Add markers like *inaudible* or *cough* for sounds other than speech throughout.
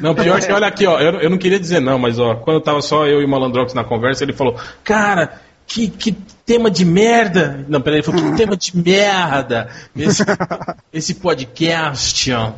Não, pior que, olha aqui, ó, eu, eu não queria dizer não, mas ó, quando tava só eu e o Malandrox na conversa, ele falou, cara, que, que tema de merda. Não, peraí, ele falou, que tema de merda. Esse, *laughs* esse podcast, ó.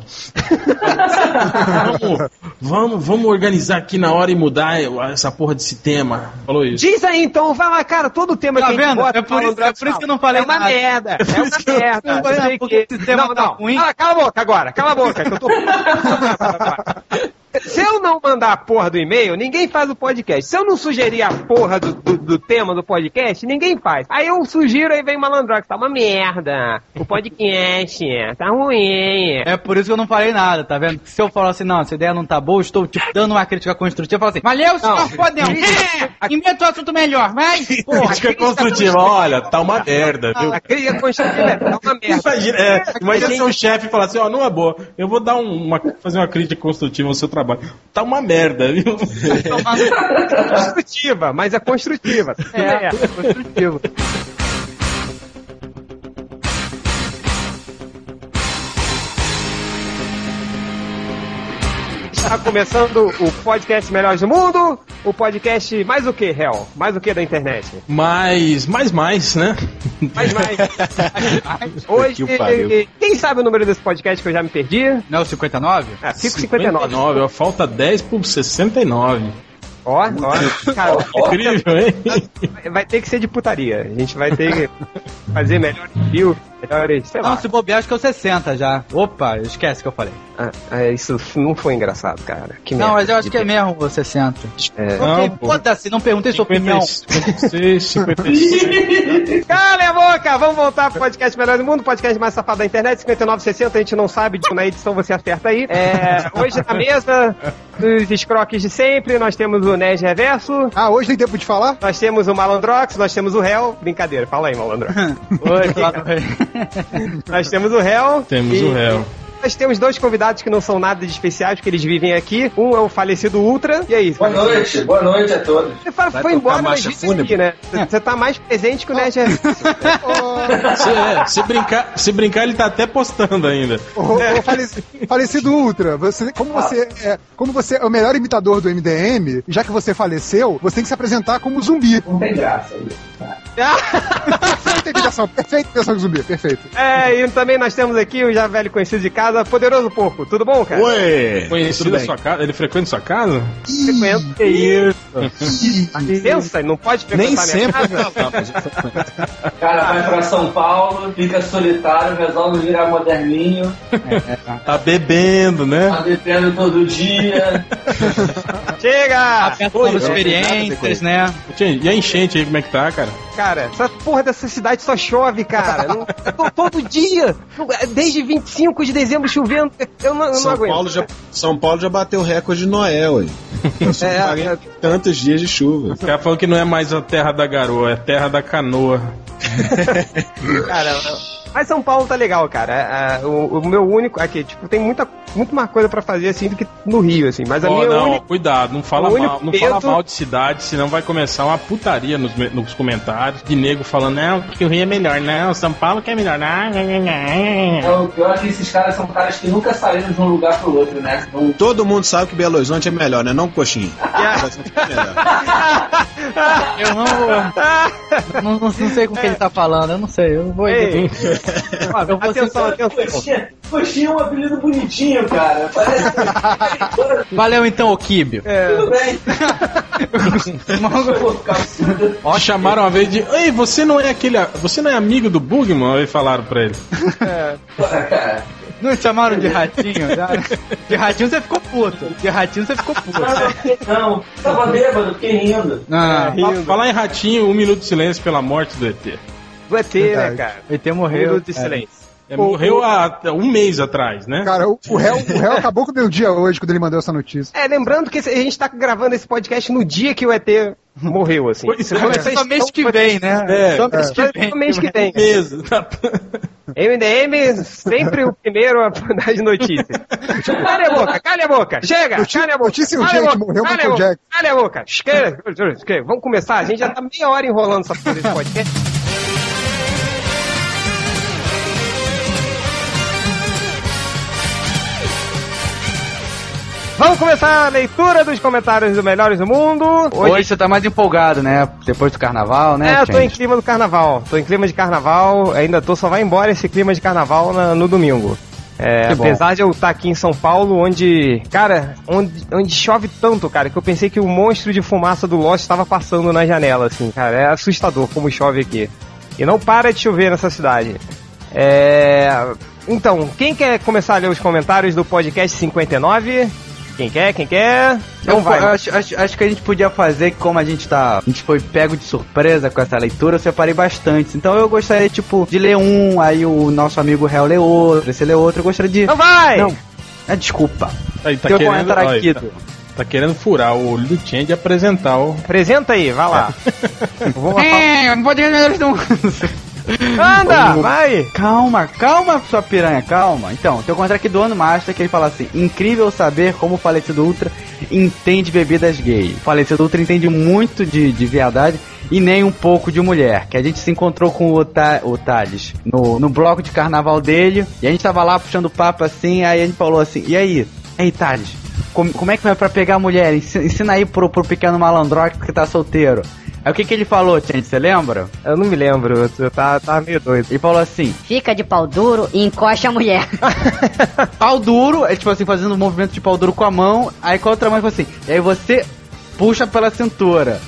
vamos, vamos, vamos organizar aqui na hora e mudar essa porra desse tema. Falou isso. Diz aí então, vai lá, cara, todo tema Tá que vendo? bota É por isso- é por isso que eu não falei É uma nada. merda, é *laughs* uma merda. não falei Sei nada, porque que- esse tema não, tá não. ruim. Cala, cala a boca agora, cala a boca, que eu tô... *laughs* Se eu não mandar a porra do e-mail, ninguém faz o podcast. Se eu não sugerir a porra do, do- do tema do podcast, ninguém faz. Aí eu sugiro, aí vem malandrox, tá uma merda. O podcast tá ruim. É por isso que eu não falei nada, tá vendo? Se eu falar assim, não, essa ideia não tá boa, eu estou tipo, dando uma crítica construtiva, eu falo assim, valeu, senhor Fodão, é, inventa um assunto melhor, vai, porra. Crítica construtiva, olha, tá uma merda, viu? A crítica construtiva é tá uma merda. Imagina, é, imagina seu chefe falar assim, ó, não é boa, eu vou dar um- uma, fazer uma crítica construtiva ao seu trabalho. Tá uma merda, viu? construtiva, mas é construtiva. É, construtivo. Está começando o podcast Melhores do Mundo, o podcast mais o que, Hel? Mais o que da internet? Mas, mais, mais, né? Mais, mais. *laughs* Hoje, Que quem sabe o número desse podcast que eu já me perdi? Não é o 59? Ah, 559. ó, falta 10 por 69. Ó, ó. Cara, Incrível, hein? vai ter que ser de putaria. A gente vai ter que fazer melhores views, melhores, sei Não, lá. se bobear, acho que é o 60 já. Opa, esquece que eu falei. Ah, ah, isso não foi engraçado, cara. Que Não, mas eu acho que é mesmo o 60. É. Foda-se, não perguntei sua opinião. 56, 56. *laughs* Cala a boca! Vamos voltar pro podcast Melhor do Mundo, podcast mais safado da internet, 5960, a gente não sabe, na edição você acerta aí. É, hoje na mesa dos escroques de sempre, nós temos o Nerd Reverso, Ah, hoje tem tempo de falar? nós temos o Malandrox, nós temos o Hell. Brincadeira, fala aí, Malandrox. *laughs* Oi, nós temos o Hell. Temos e o réu. Nós temos dois convidados que não são nada de especiais, porque eles vivem aqui. Um é o falecido Ultra. E aí? Boa noite, boa noite a todos. Você foi, Vai foi embora, mas aqui, né? Você tá mais presente que o Nerd. *laughs* Se, é, se brincar, se brincar, ele tá até postando ainda. Ô, ô, faleci- falecido Ultra, você, como, você é, como você é o melhor imitador do MDM, já que você faleceu, você tem que se apresentar como zumbi. Não tem graça isso. *laughs* Perfeita imitação, perfeita imitação de zumbi, perfeito. É, e também nós temos aqui o já velho conhecido de casa, Poderoso Porco. Tudo bom, cara? Ué! Conhecido Tudo a bem. sua casa? Ele frequenta sua casa? Frequento. Que isso? Licença, não pode Nem sempre. O cara vai pra São Paulo, fica solitário, resolve virar moderninho, Tá bebendo, né? tá bebendo todo dia. Chega! Para experiências, né? E a enchente aí, como é que tá, cara? Cara, essa porra dessa cidade só chove, cara. Não- to- todo dia. Desde 25 de dezembro chovendo. Eu não, eu não São aguento. Paulo, já, São Paulo já bateu o recorde de Noé, ué. Passou É, 40 tantos dias de chuva. O cara falou que não é mais a terra da garoa, é a terra da canoa. *laughs* Cara, mas São Paulo tá legal, cara. É, é, o, o meu único. Aqui, tipo, tem muita, muito mais coisa pra fazer assim do que no Rio, assim. Mas a Ó, minha não, única. cuidado, não fala, mal, não fala mal de cidade, senão vai começar uma putaria nos, nos comentários de nego falando, não, que o Rio é melhor, não, São Paulo que é melhor, não, não, não, É, não. o pior é que esses caras são caras que nunca saíram de um lugar pro outro, né? Não- Todo mundo sabe que Belo Horizonte é melhor, né? Não, coxinha. *laughs* Belo Horizonte é melhor. *laughs* Eu não, não, não, não sei com o que ele tá falando, eu não sei, eu vou... Ei, Ó, eu vou atenção, atenção. Coxinha, coxinha é um apelido bonitinho, cara. Parece. Valeu então, ô Kibio. Tudo bem. Eu vou ficar surdo. Ó, chamaram uma vez de, ei, você não é aquele, você não é amigo do Bugman? Aí falaram pra ele. Cara, Não chamaram de ratinho? De ratinho você ficou puto. De ratinho você ficou puto. não, não. Tava bêbado, fiquei rindo. Ah, Fa- Falar em ratinho, um minuto de silêncio pela morte do ET. Do ET, né, cara? o ET morreu. de silêncio. É, morreu há um mês atrás, né? Cara, o, o, réu, o réu *laughs* acabou com o meu dia hoje quando ele mandou essa notícia. É, lembrando que a gente tá gravando esse podcast no dia que o ET morreu, assim. Pois é. Vocês Só mês que vem, né? É. Só mês Só que vem. só mês que vem. Mesmo. MDM, sempre o primeiro a dar as notícias. Cala a boca, cala a boca, chega, Notícia- cala a boca. notícia urgente, boca, morreu cala a Michael boca, Jackson. Cala a boca, esquerda, esquerda. Vamos começar, a gente já tá meia hora enrolando essa porra desse podcast. Vamos começar a leitura dos comentários do Melhores do Mundo. Hoje você tá mais empolgado, né? Depois do carnaval, né? É, eu tô em clima do carnaval. Tô em clima de carnaval. Ainda tô, só vai embora esse clima de carnaval na- no domingo. É, apesar de eu estar aqui em São Paulo, onde, cara, onde, onde chove tanto, cara, que eu pensei que o monstro de fumaça do Lost estava passando na janela, assim, cara. É assustador como chove aqui. E não para de chover nessa cidade. É. Então, quem quer começar a ler os comentários do podcast 59? Quem quer? Quem quer? Não Eu, vai. eu acho, acho- acho que a gente podia fazer que como a gente tá. A gente foi pego de surpresa com essa leitura, eu separei bastante. Então eu gostaria, tipo, de ler um, aí o nosso amigo réu lê outro, esse lê outro. Eu gostaria de. Não vai! Não. É, desculpa. Aí, tá eu vou querendo, entrar olha, aqui. tá, tá querendo furar o olho do Chen de apresentar o. Apresenta aí, vai lá. Vou falar- *laughs* É, não pode melhores Anda, vai! Calma, calma, sua piranha, calma. Então, tem um comentário aqui do Ano Master que ele fala assim: Incrível saber como o falecido Ultra entende bebidas gay. O falecido Ultra entende muito de, de viadagem e nem um pouco de mulher. Que a gente se encontrou com o, Ta, o Thales no, no bloco de carnaval dele e a gente tava lá puxando papo assim. Aí a gente falou assim: E aí? E aí, Thales? Como, como é que vai pra pegar mulher? Ensina, ensina aí pro, pro pequeno malandrox que tá solteiro. Aí o que, que ele falou, gente? Você lembra? Eu não me lembro, eu, tava, tava meio doido. Ele falou assim: Fica de pau duro e encosta a mulher. *laughs* pau duro, é tipo assim, fazendo um movimento de pau duro com a mão, aí com a outra mão ele falou assim, e aí você puxa pela cintura.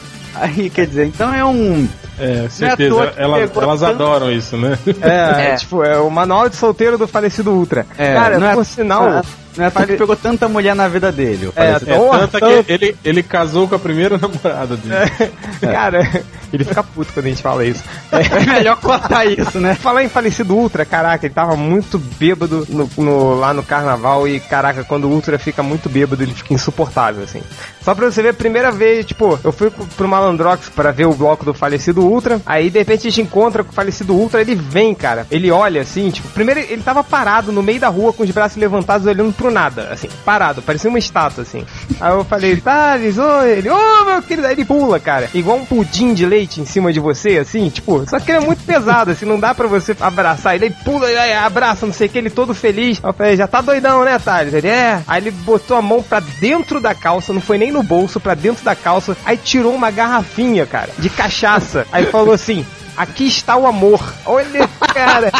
Aí, quer dizer, então é um. É, certeza. toa que Elas, tanto- adoram isso, né? *laughs* É, É. tipo, é o manual de solteiro do falecido Ultra. É, Cara, não é- por sinal. Não é porque pegou tanta mulher na vida dele. É. É, Porra, tanto tanto. que ele, ele casou com a primeira *laughs* namorada dele. Cara, ele fica puto quando a gente fala isso. *laughs* É melhor cortar isso, né? Falar em falecido Ultra, caraca, ele tava muito bêbado no, no- lá no carnaval e, caraca, quando o Ultra fica muito bêbado, ele fica insuportável, assim. Só pra você ver, a primeira vez, tipo, eu fui pro- Malandrox pra ver o bloco do falecido Ultra, aí de repente a gente encontra com o falecido Ultra, ele vem, cara, ele olha assim, tipo, primeiro ele tava parado no meio da rua com os braços levantados olhando pro nada, assim, parado, parecia uma estátua, assim. Aí eu falei, Thales, oi, ele, ô meu querido, aí ele pula, cara, igual um pudim de leite em cima de você, assim, tipo, só que ele é muito pesado, assim, não dá pra você abraçar ele, aí pula, abraça, não sei o que, ele todo feliz. Eu falei, já tá doidão, né, Thales? Ele, é. Aí ele botou a mão pra dentro da calça, não foi nem no bolso, pra dentro da calça, aí tirou uma garrafinha, cara, de cachaça. Aí falou assim, aqui está o amor. Olha, *laughs* cara.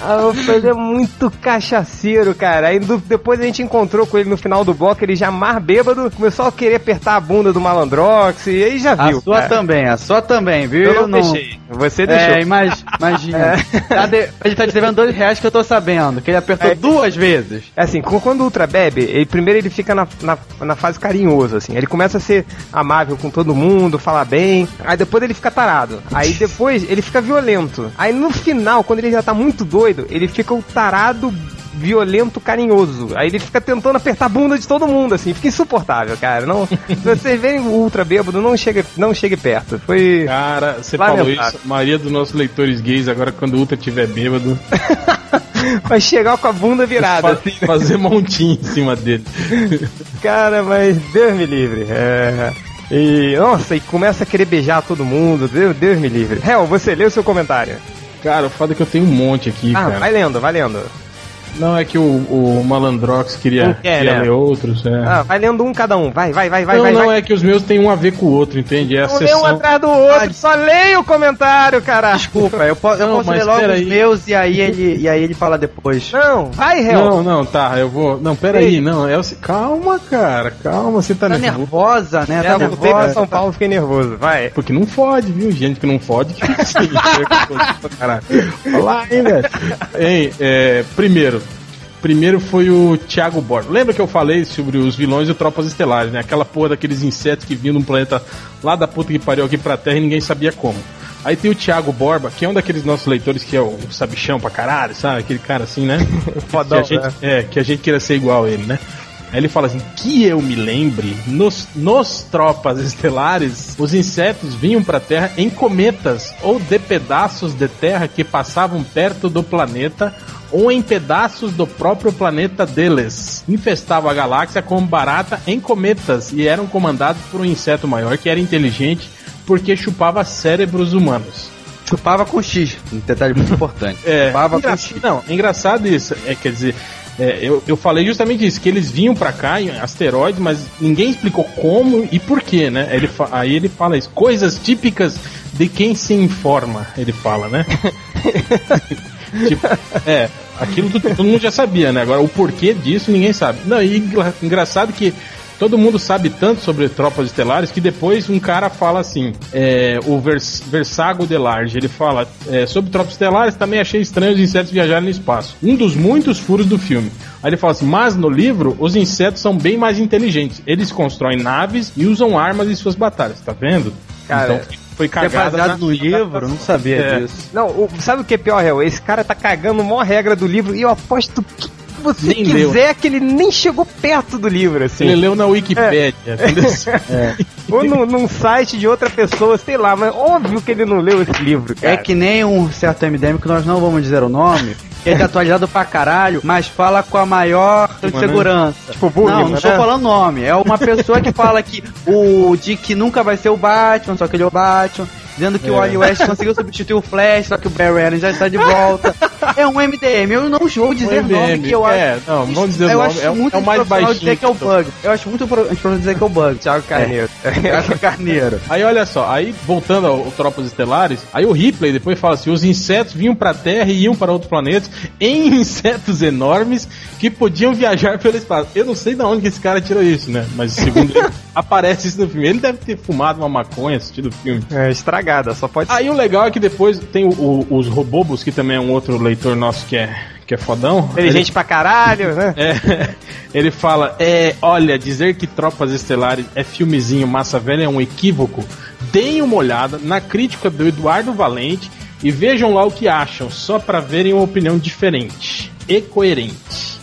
Aí eu falei, é muito cachaceiro, cara. Aí depois a gente encontrou com ele no final do bloco, ele já mais bêbado, começou a querer apertar a bunda do Malandrox, e aí já A viu. sua cara. também, a sua também, viu? Eu não, deixei. Você deixou. É, imag- imagina. *laughs* Tá de- ele tá te devendo dois reais que eu tô sabendo, que ele apertou É. duas vezes. É assim, quando o Ultra bebe, ele, primeiro ele fica na, na, na fase carinhoso, assim. Ele começa a ser amável com todo mundo, falar bem. Aí depois ele fica tarado. Aí depois ele fica violento. Aí no final, quando ele já tá muito doido, ele fica o tarado violento carinhoso. Aí ele fica tentando apertar a bunda de todo mundo, assim. Fica insuportável, cara. Não, *laughs* se vocês verem o Ultra bêbado, não chegue, não chegue perto. Foi... Cara, você Lamentável. falou isso. A maioria dos nossos leitores gays, agora quando o Ultra estiver bêbado, *laughs* Vai chegar com a bunda virada, fa- assim. né? fazer montinho em cima dele. Cara, mas Deus me livre. É. E, nossa, e começa a querer beijar todo mundo. Deus, Deus me livre. Hel, você lê o seu comentário. Cara, o foda é que eu tenho um monte aqui, Ah, cara. vai lendo, vai lendo. Não, é que o, o Malandrox queria, quer, queria né? ler outros, é. Ah, vai lendo um cada um. Vai, vai, vai, vai, não, vai. não, vai. é que os meus tem um a ver com o outro, entende? É a um sessão... atrás do outro, só leia o comentário, cara. Desculpa, eu, po- eu Não, posso ler logo pera os aí. meus e aí ele, e aí ele fala depois. Não, vai, Hel. Não, não, tá, eu vou... Não, peraí, não, é o... Calma, cara, calma, você tá, Tá nervoso. nervosa, né? Tá eu voltei pra nervosa. São Paulo, fiquei nervoso. Vai. Porque não fode, viu? Gente que não fode *laughs* que assim. Caralho. Olha lá, hein, velho? Hein, é, primeiro. Primeiro foi o Thiago Borba. Lembra que eu falei sobre os vilões e Tropas Estelares, né? Aquela porra daqueles insetos que vinham num planeta lá da puta que pariu aqui pra Terra e ninguém sabia como. Aí tem o Thiago Borba, que é um daqueles nossos leitores que é o sabichão pra caralho, sabe? Aquele cara assim, né? *laughs* Fodão, que a gente, né? É, que a gente queira ser igual a ele, né? Aí ele fala assim: que eu me lembre, nos, nos tropas estelares, os insetos vinham pra Terra em cometas ou de pedaços de terra que passavam perto do planeta ou em pedaços do próprio planeta deles. Infestavam a galáxia como barata em cometas e eram comandados por um inseto maior que era inteligente porque chupava cérebros humanos. Chupava com X, um detalhe muito importante. É, Chupava com engra- X. não, é engraçado isso. É, quer dizer, é, eu, eu falei justamente isso, que eles vinham pra cá em asteroides, mas ninguém explicou como e por quê, né? Ele, aí ele fala isso, coisas típicas de quem se informa, ele fala, né? *laughs* tipo, é, aquilo todo mundo já sabia, né? Agora, o porquê disso ninguém sabe. Não, e engra- engraçado que todo mundo sabe tanto sobre tropas estelares que depois um cara fala assim, é, o Vers, Versago de Large, ele fala, é, sobre tropas estelares também achei estranho os insetos viajarem no espaço. Um dos muitos furos do filme. Aí ele fala assim, mas no livro os insetos são bem mais inteligentes. Eles constroem naves e usam armas em suas batalhas, tá vendo? Cara, então foi é na- no livro, não sabia É. disso. Não, o- sabe o que é pior, Hel? Esse cara tá cagando a maior regra do livro e eu aposto que você Nem quiser que ele nem chegou perto do livro, assim. Ele leu na Wikipédia. entendeu? *laughs* Ou num, num site de outra pessoa, sei lá, mas óbvio que ele não leu esse livro, cara. É que nem um certo MDM que nós não vamos dizer o nome, que é atualizado pra caralho, mas fala com a maior segurança. Tipo Bugman, Não, não estou né? falando nome. É uma pessoa que fala que o Dick nunca vai ser o Batman, só que ele é o Batman. Dizendo que o Wally West conseguiu substituir o Flash, só que o Barry Allen já está de volta. É um MDM. Eu não vou dizer Um nome que eu acho. é, não, vamos dizer o eu nome, acho é o- muito é o mais antiprofissional dizer baixinho que é o Bug. Eu acho muito antiprofissional dizer que é o Bug. Thiago Carneiro. Thiago Carneiro. *laughs* Aí olha só, aí voltando ao, Tropas Estelares, aí o Ripley depois fala assim: os insetos vinham pra Terra e iam para outros planetas em *laughs* insetos enormes que podiam viajar pelo espaço. Eu não sei de onde que esse cara tirou isso, né? Mas segundo *laughs* ele, aparece isso no filme. Ele deve ter fumado uma maconha assistindo o filme. É estragada, só pode. Aí o legal é que depois tem o- o- os Robobos, que também é um outro leitor nosso que é, que é fodão. Inteligente pra caralho, né? *laughs* É, ele fala: é, olha, dizer que Tropas Estelares é filmezinho massa velha é um equívoco. Deem uma olhada na crítica do Eduardo Valente e vejam lá o que acham, só pra verem uma opinião diferente e coerente.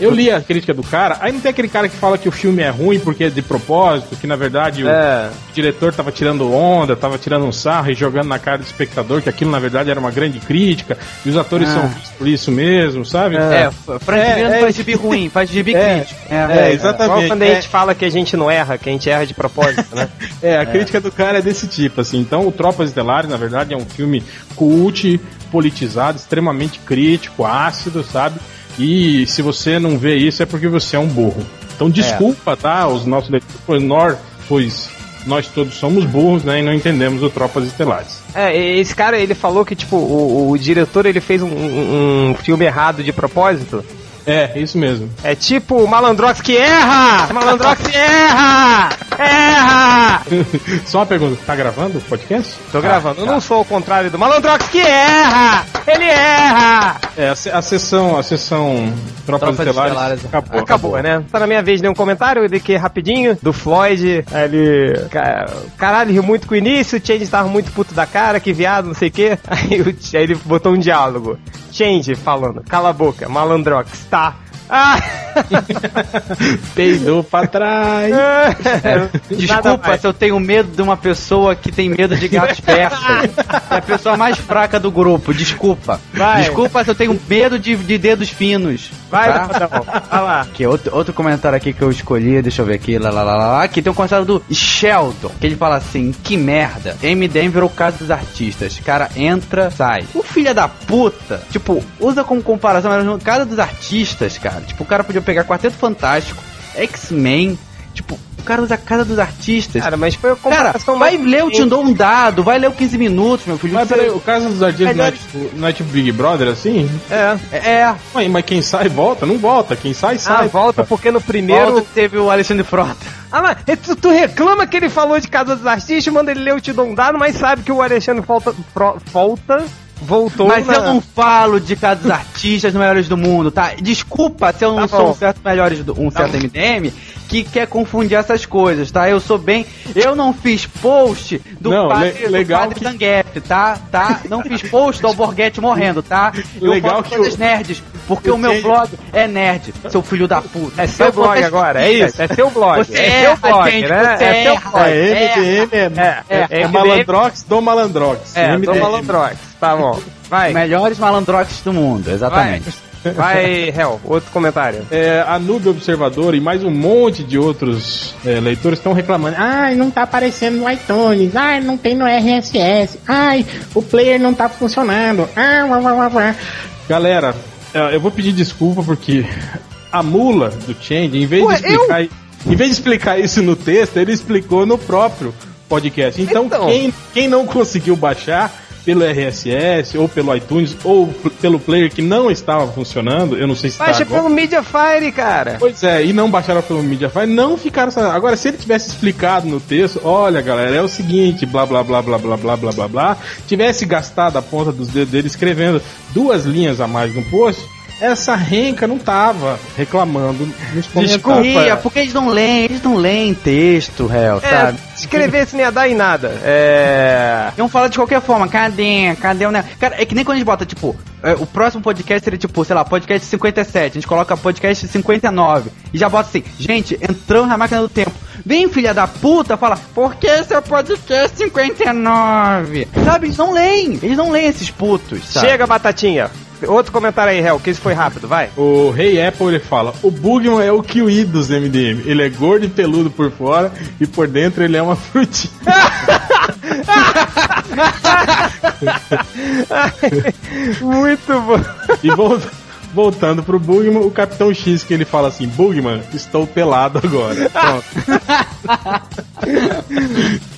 Eu li a crítica do cara, aí não tem aquele cara que fala que o filme é ruim porque é de propósito, que na verdade o É. diretor tava tirando onda, tava tirando um sarro e jogando na cara do espectador que aquilo na verdade era uma grande crítica, e os atores Ah. são vistos por isso mesmo, sabe? É, Frank É, Miller não é, faz gibi ruim, faz gibi *laughs* É, crítico. é, exatamente. Igual quando a É. gente fala que a gente não erra, que a gente erra de propósito, né? *laughs* É, a crítica do cara é desse tipo, assim. Então, o Tropas Estelares, na verdade, é um filme cult, politizado, extremamente crítico, ácido, sabe? E se você não vê isso é porque você é um burro. Então, desculpa, tá? Os nossos leitores, pois nós, pois nós todos somos burros, né? E não entendemos o Tropas Estelares. É, esse cara, ele falou que, tipo, o, o diretor, ele fez um, um- um filme errado de propósito. É, isso mesmo. É tipo o Malandrox que erra! Malandrox erra! Erra! *laughs* Só uma pergunta, tá gravando o podcast? Tô gravando, eu não sou o contrário do Malandrox que erra! Ele erra! É, a, a sessão, a sessão Tropas, Tropas Estelares, Estelares. acabou. Acabou, né? Tá na minha vez de um comentário de que rapidinho, do Floyd. Ele. ca- Caralho, riu muito com o início, o Change tava muito puto da cara, que viado, não sei o quê. *laughs* Aí, o aí ele botou um diálogo. Change falando, cala a boca, malandrox, tá. Ah! *laughs* Peidou pra trás. Nada Desculpa se eu tenho medo de uma pessoa que tem medo de gatos persas. É a pessoa mais fraca do grupo, desculpa. Vai. Desculpa se eu tenho medo de, de dedos finos. Vai, tá? Rafael, vai lá. Aqui, outro, outro comentário aqui que eu escolhi, deixa eu ver aqui, lá, lá, lá, lá. Aqui tem um comentário do Sheldon, que ele fala assim, que merda, MDM virou casa dos artistas, cara entra, sai. O filho da puta, tipo, usa como comparação, mas no casa dos artistas, cara, tipo, o cara podia pegar Quarteto Fantástico, X-Men, tipo, o cara usa casa dos artistas. Cara, mas foi a Cara, vai mais- ler Eu Te Dou um Dado, vai ler o 15 Minutos, meu filho. Mas peraí, o caso dos artistas não é, tipo, não é tipo Big Brother assim? É. É, Ué, mas quem sai volta? Não volta. Quem sai, Ah, sai. volta porque no primeiro. primeiro teve o Alexandre Frota. Ah, mas tu, tu reclama que ele falou de Casa dos Artistas, manda ele ler o Te Dou um Dado, mas sabe que o Alexandre Falta, Fro- Falta voltou Mas na... eu não falo de cada dos artistas melhores do mundo, tá? Desculpa se eu não Tá sou um certo melhores do, um certo MDM que quer confundir essas coisas, tá? Eu sou bem, eu não fiz post do Não, padre, le- legal do padre que- Zangief, tá? Tá? Não fiz post do Alborguete morrendo, tá? Eu Legal que coisas o- nerds, porque o o meu que- blog é nerd, seu filho da puta. É seu Eu blog agora, é isso? É seu blog. Você é seu blog, gente, né? você é seu erra. blog. É MDM, é, É, é, é, Malandrox do Malandrox. É, do MDM. Malandrox. Tá bom. Vai, Melhores malandrox do mundo, exatamente. vai, Hel, outro comentário. É, a Noob Observador e mais um monte de outros é, leitores estão reclamando. Ai, não tá aparecendo no iTunes. Ai, não tem no RSS. Ai, o player não tá funcionando. Ah, uá, uá, uá. Galera, É, Eu vou pedir desculpa porque a mula do Change, em vez Ué, de explicar, em vez de explicar isso no texto, ele explicou no próprio podcast. Então, Então. Quem, quem não conseguiu baixar pelo RSS ou pelo iTunes ou pelo player que não estava funcionando, eu não sei se está Baixa agora. pelo Mediafire, cara. Pois é, e não baixaram pelo Mediafire, não ficaram sabendo. Agora, se ele tivesse explicado no texto, olha galera, é o seguinte, blá blá blá blá blá blá blá blá blá, tivesse gastado a ponta dos dedos dele escrevendo duas linhas a mais no post, essa renca não tava reclamando nos. Ia, porque eles não leem, eles não leem texto, réu, É, sabe? escrever isso não ia dar em nada. É. Iam falar de qualquer forma, cadê? Cadê o negócio? Cara, é que nem quando a gente bota, tipo, é, o próximo podcast seria tipo, sei lá, podcast 57, a gente coloca podcast 59 e já bota assim, gente, entramos na máquina do tempo. Vem, filha da puta, fala, por que esse é o podcast 59? Sabe, eles não leem, eles não leem esses putos, sabe? Chega, batatinha. Outro comentário aí, Hel, que isso foi rápido, vai. O Rei Apple ele fala: o Bugman é o kiwi dos MDM. Ele é gordo e peludo por fora e por dentro ele é uma frutinha. *laughs* *laughs* Muito bom. E vol- voltando pro Bugman, o Capitão X que ele fala assim: Bugman, estou pelado agora. *laughs* Pronto.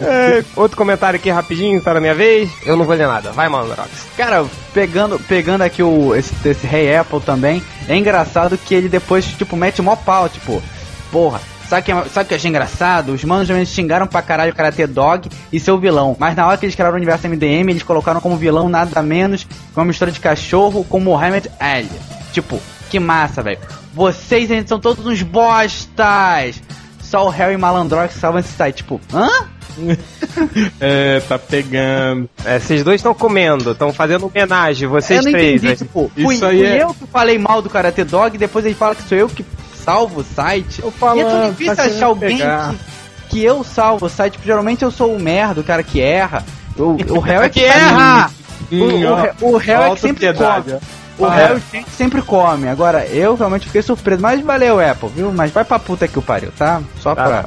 É, outro comentário aqui rapidinho, tá na minha vez. Eu não vou ler nada. Vai, Mandrox. Cara, pegando, pegando aqui o, esse, esse Rei Apple também, é engraçado que ele depois, tipo, mete mó pau, tipo, porra. Sabe o que, é- sabe que eu achei engraçado? Os manos realmente xingaram pra caralho o Karate Dog e seu vilão. Mas na hora que eles criaram o universo MDM, eles colocaram como vilão nada menos que uma mistura de cachorro com Mohamed Ali. Tipo, que massa, velho. Vocês ainda são todos uns bostas! Só o Harry Malandrox salvam esse site. Tipo, hã? *laughs* É, tá pegando. É, vocês dois estão comendo, estão fazendo homenagem, vocês eu não três. entendi, né? tipo, Isso fui, aí fui é- eu que falei mal do Karate Dog e depois ele fala que sou eu que salvo o site. Tô falando, e é tão difícil tá achar alguém que, que eu salvo o site, porque geralmente eu sou o merda, o cara que erra. O, o réu é que, Que erra! O, Hum, o, ré- o réu é que sempre ó. O é. sempre come. Agora, eu realmente fiquei surpreso. Mas valeu, Apple, viu? Mas vai pra puta que o pariu, tá? Só Tá. pra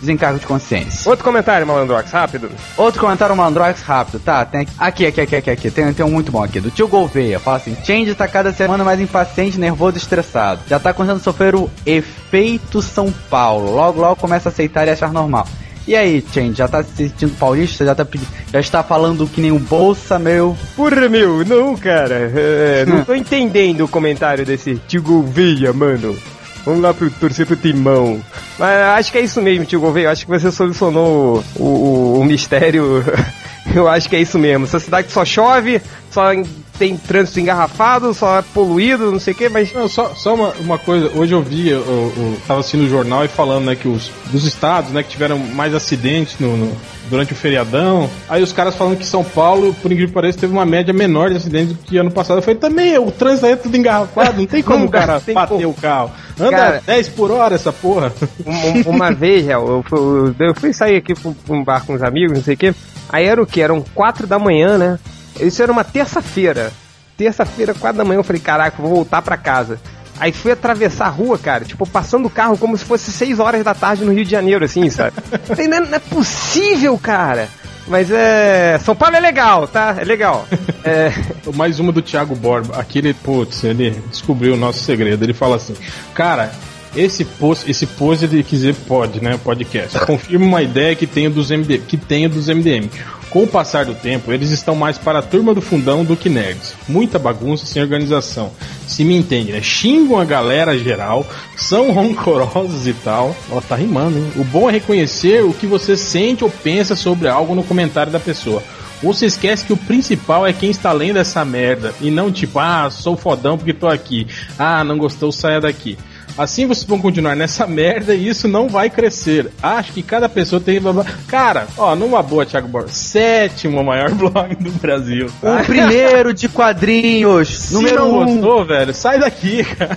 desencargo de consciência. Outro comentário, Malandrox, rápido. Outro comentário Mandrox rápido, tá? Tem aqui, aqui, aqui, aqui, aqui. Tem, tem um muito bom aqui, do tio Gouveia. Fala assim: Change tá cada semana mais impaciente, nervoso e estressado. Já tá começando a sofrer o efeito São Paulo. Logo, logo começa a aceitar e achar normal. E aí, Change, já tá se sentindo paulista? Já tá já está falando que nem o Bolsa, meu. Porra, meu, não, cara. É, não tô entendendo o comentário desse tio Gouveia, mano. Vamos lá pro torcer pro timão. Mas acho que é isso mesmo, tio Gouveia. Acho que você solucionou o, o- o mistério. *laughs* Eu acho que é isso mesmo. Essa cidade só chove, só tem trânsito engarrafado, só é poluído, não sei o que, mas. Não, só, só uma, uma coisa, hoje eu vi, eu, eu tava assistindo o jornal e falando, né, que os dos estados, né, que tiveram mais acidentes no, no- durante o feriadão. Aí os caras falando que São Paulo, por incrível que pareça, teve uma média menor de acidentes do que ano passado. Eu falei, também, o trânsito aí é tudo engarrafado, não tem *laughs* como Não o cara bater como. o carro. Anda Cara- 10 por hora essa porra. Um- um- uma *laughs* vez, eu, fui- eu fui sair aqui pra um- bar com uns amigos, não sei o que. Aí era o que? Eram quatro da manhã, né? Isso era uma terça-feira. Terça-feira, quatro da manhã, eu falei, caraca, vou voltar pra casa. Aí fui atravessar a rua, cara, tipo, passando o carro como se fosse seis horas da tarde no Rio de Janeiro, assim, sabe? *laughs* Falei, não, é- não é possível, cara. Mas é. São Paulo é legal, tá? É legal. *laughs* É. Mais uma do Thiago Borba. Aquele, putz, ele descobriu o nosso segredo. Ele fala assim, cara, esse post, esse post ele quer dizer pode, né? Podcast. Confirma uma ideia que tenho dos MDM, que tenho dos MDM. Com o passar do tempo, eles estão mais para a turma do fundão do que nerds. Muita bagunça sem organização. Se me entende, né? Xingam a galera geral, são *laughs* rancorosos e tal. Ó, tá rimando, hein? O bom é reconhecer o que você sente ou pensa sobre algo no comentário da pessoa. Ou se esquece que o principal é quem está lendo essa merda. E não tipo, ah, sou fodão porque tô aqui. Ah, não gostou, saia daqui. Assim vocês vão continuar nessa *laughs* merda e isso não vai crescer. Acho que cada pessoa tem. Cara, ó, numa boa, Thiago Borges, sétimo maior *laughs* blog do Brasil. tá? O primeiro de quadrinhos, Se número não um. gostou, velho, sai daqui, *laughs* cara.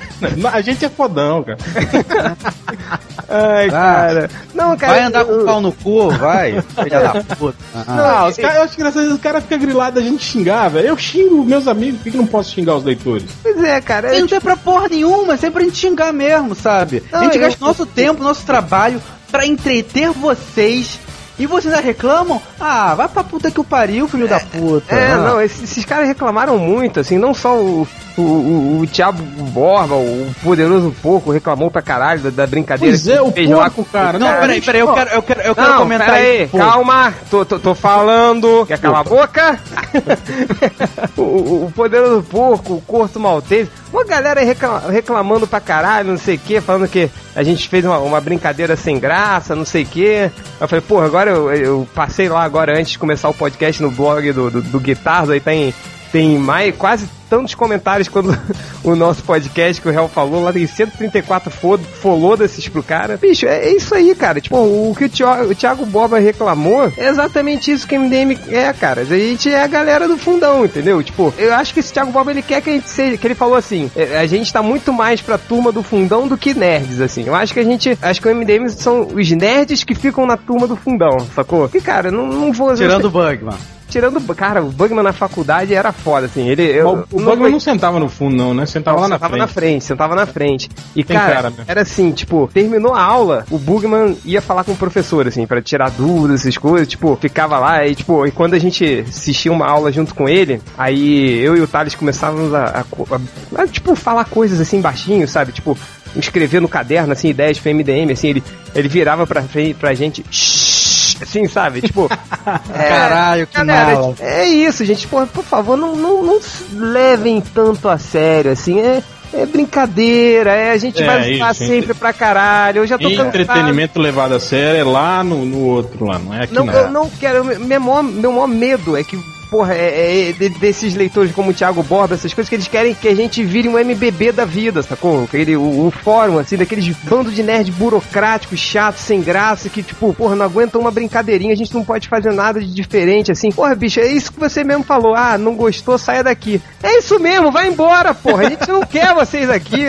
A gente é fodão, cara. Ai, cara. Não, cara. Vai andar com eu- o pau no cu, vai. Filha da puta. Ah, os cara, eu acho engraçado, os caras ficam grilados a gente xingar, velho. Eu xingo meus amigos, por que, que não posso xingar os leitores? Pois é, cara. Tem não tem pra porra nenhuma, é sempre a gente xingar mesmo, sabe? Não, a gente eu- gasta nosso tempo, nosso trabalho pra entreter vocês. E vocês ainda reclamam? Ah, vai pra puta que o pariu, filho da puta. É, Ah. não, esses, esses caras reclamaram muito, assim, não só o, o, o, o Thiago Borba, o poderoso porco, reclamou pra caralho da, da brincadeira. Pois é, o fez lá porco, cara. Não, Cara, peraí, peraí, eu quero, eu quero, eu quero Não, comentar pera aí, Pô, calma, tô, tô, tô falando. Quer calar a boca? *laughs* o, o- o poderoso porco, o corto maltese, uma galera reclamando pra caralho, não sei o que, falando que a gente fez uma, uma brincadeira sem graça, não sei o que. Eu falei, porra, agora eu, eu passei lá agora antes de começar o podcast no blog do, do, do Guitardo, aí tem, tem mais, quase tantos comentários quando *laughs* o nosso podcast que o Real falou, lá tem 134 fo follow-desses pro cara. Bicho, é, é isso aí, cara. Tipo, o que o Thiago, o Thiago Boba reclamou é exatamente isso que o MDM é, cara. A gente é a galera do fundão, entendeu? Tipo, eu acho que esse Thiago Boba ele quer que a gente seja, que ele falou assim, é, a gente tá muito mais pra turma do fundão do que nerds, assim. Eu acho que a gente, acho que o MDM são os nerds que ficam na turma do fundão, sacou? E cara, não, não vou... Tirando o Bugman. Tirando, cara, o Bugman na faculdade era foda, assim. Ele, eu, o não Bugman vai- não sentava no fundo, não, né? Sentava lá na sentava frente. na frente, sentava na frente. E, Tem cara, cara era assim, tipo, terminou a aula, o Bugman ia falar com o professor, assim, pra tirar dúvidas, essas coisas, tipo, ficava lá e, tipo, e quando a gente assistia uma aula junto com ele, aí eu e o Thales começávamos a, a a- a, tipo, falar coisas assim baixinho, sabe? Tipo, escrever no caderno, assim, ideias pro MDM, assim, ele, ele virava pra, frente, pra gente, "Shhh", assim, sabe? Tipo, *laughs* é, Caralho, que galera, mala. é isso, gente. Por, por favor, não, não, não se levem tanto a sério, assim. É, é brincadeira, é, a gente É, vai isso, sempre pra caralho. Eu já tô cansado. Entretenimento levado a sério é lá no, no outro lá, não é aqui Não, na... eu não quero. Meu maior, meu maior medo é que, porra, é, é de- desses leitores como o Thiago Borba, essas coisas que eles querem que a gente vire um MBB da vida, sacou? Aquele, o, o fórum, assim, daqueles bando de nerd burocráticos, chatos, sem graça, que, tipo, porra, não aguentam uma brincadeirinha, a gente não pode fazer nada de diferente, assim. Porra, bicho, é isso que você mesmo falou. Ah, não gostou, saia daqui. É isso mesmo, vai embora, porra. A gente não *laughs* quer vocês aqui.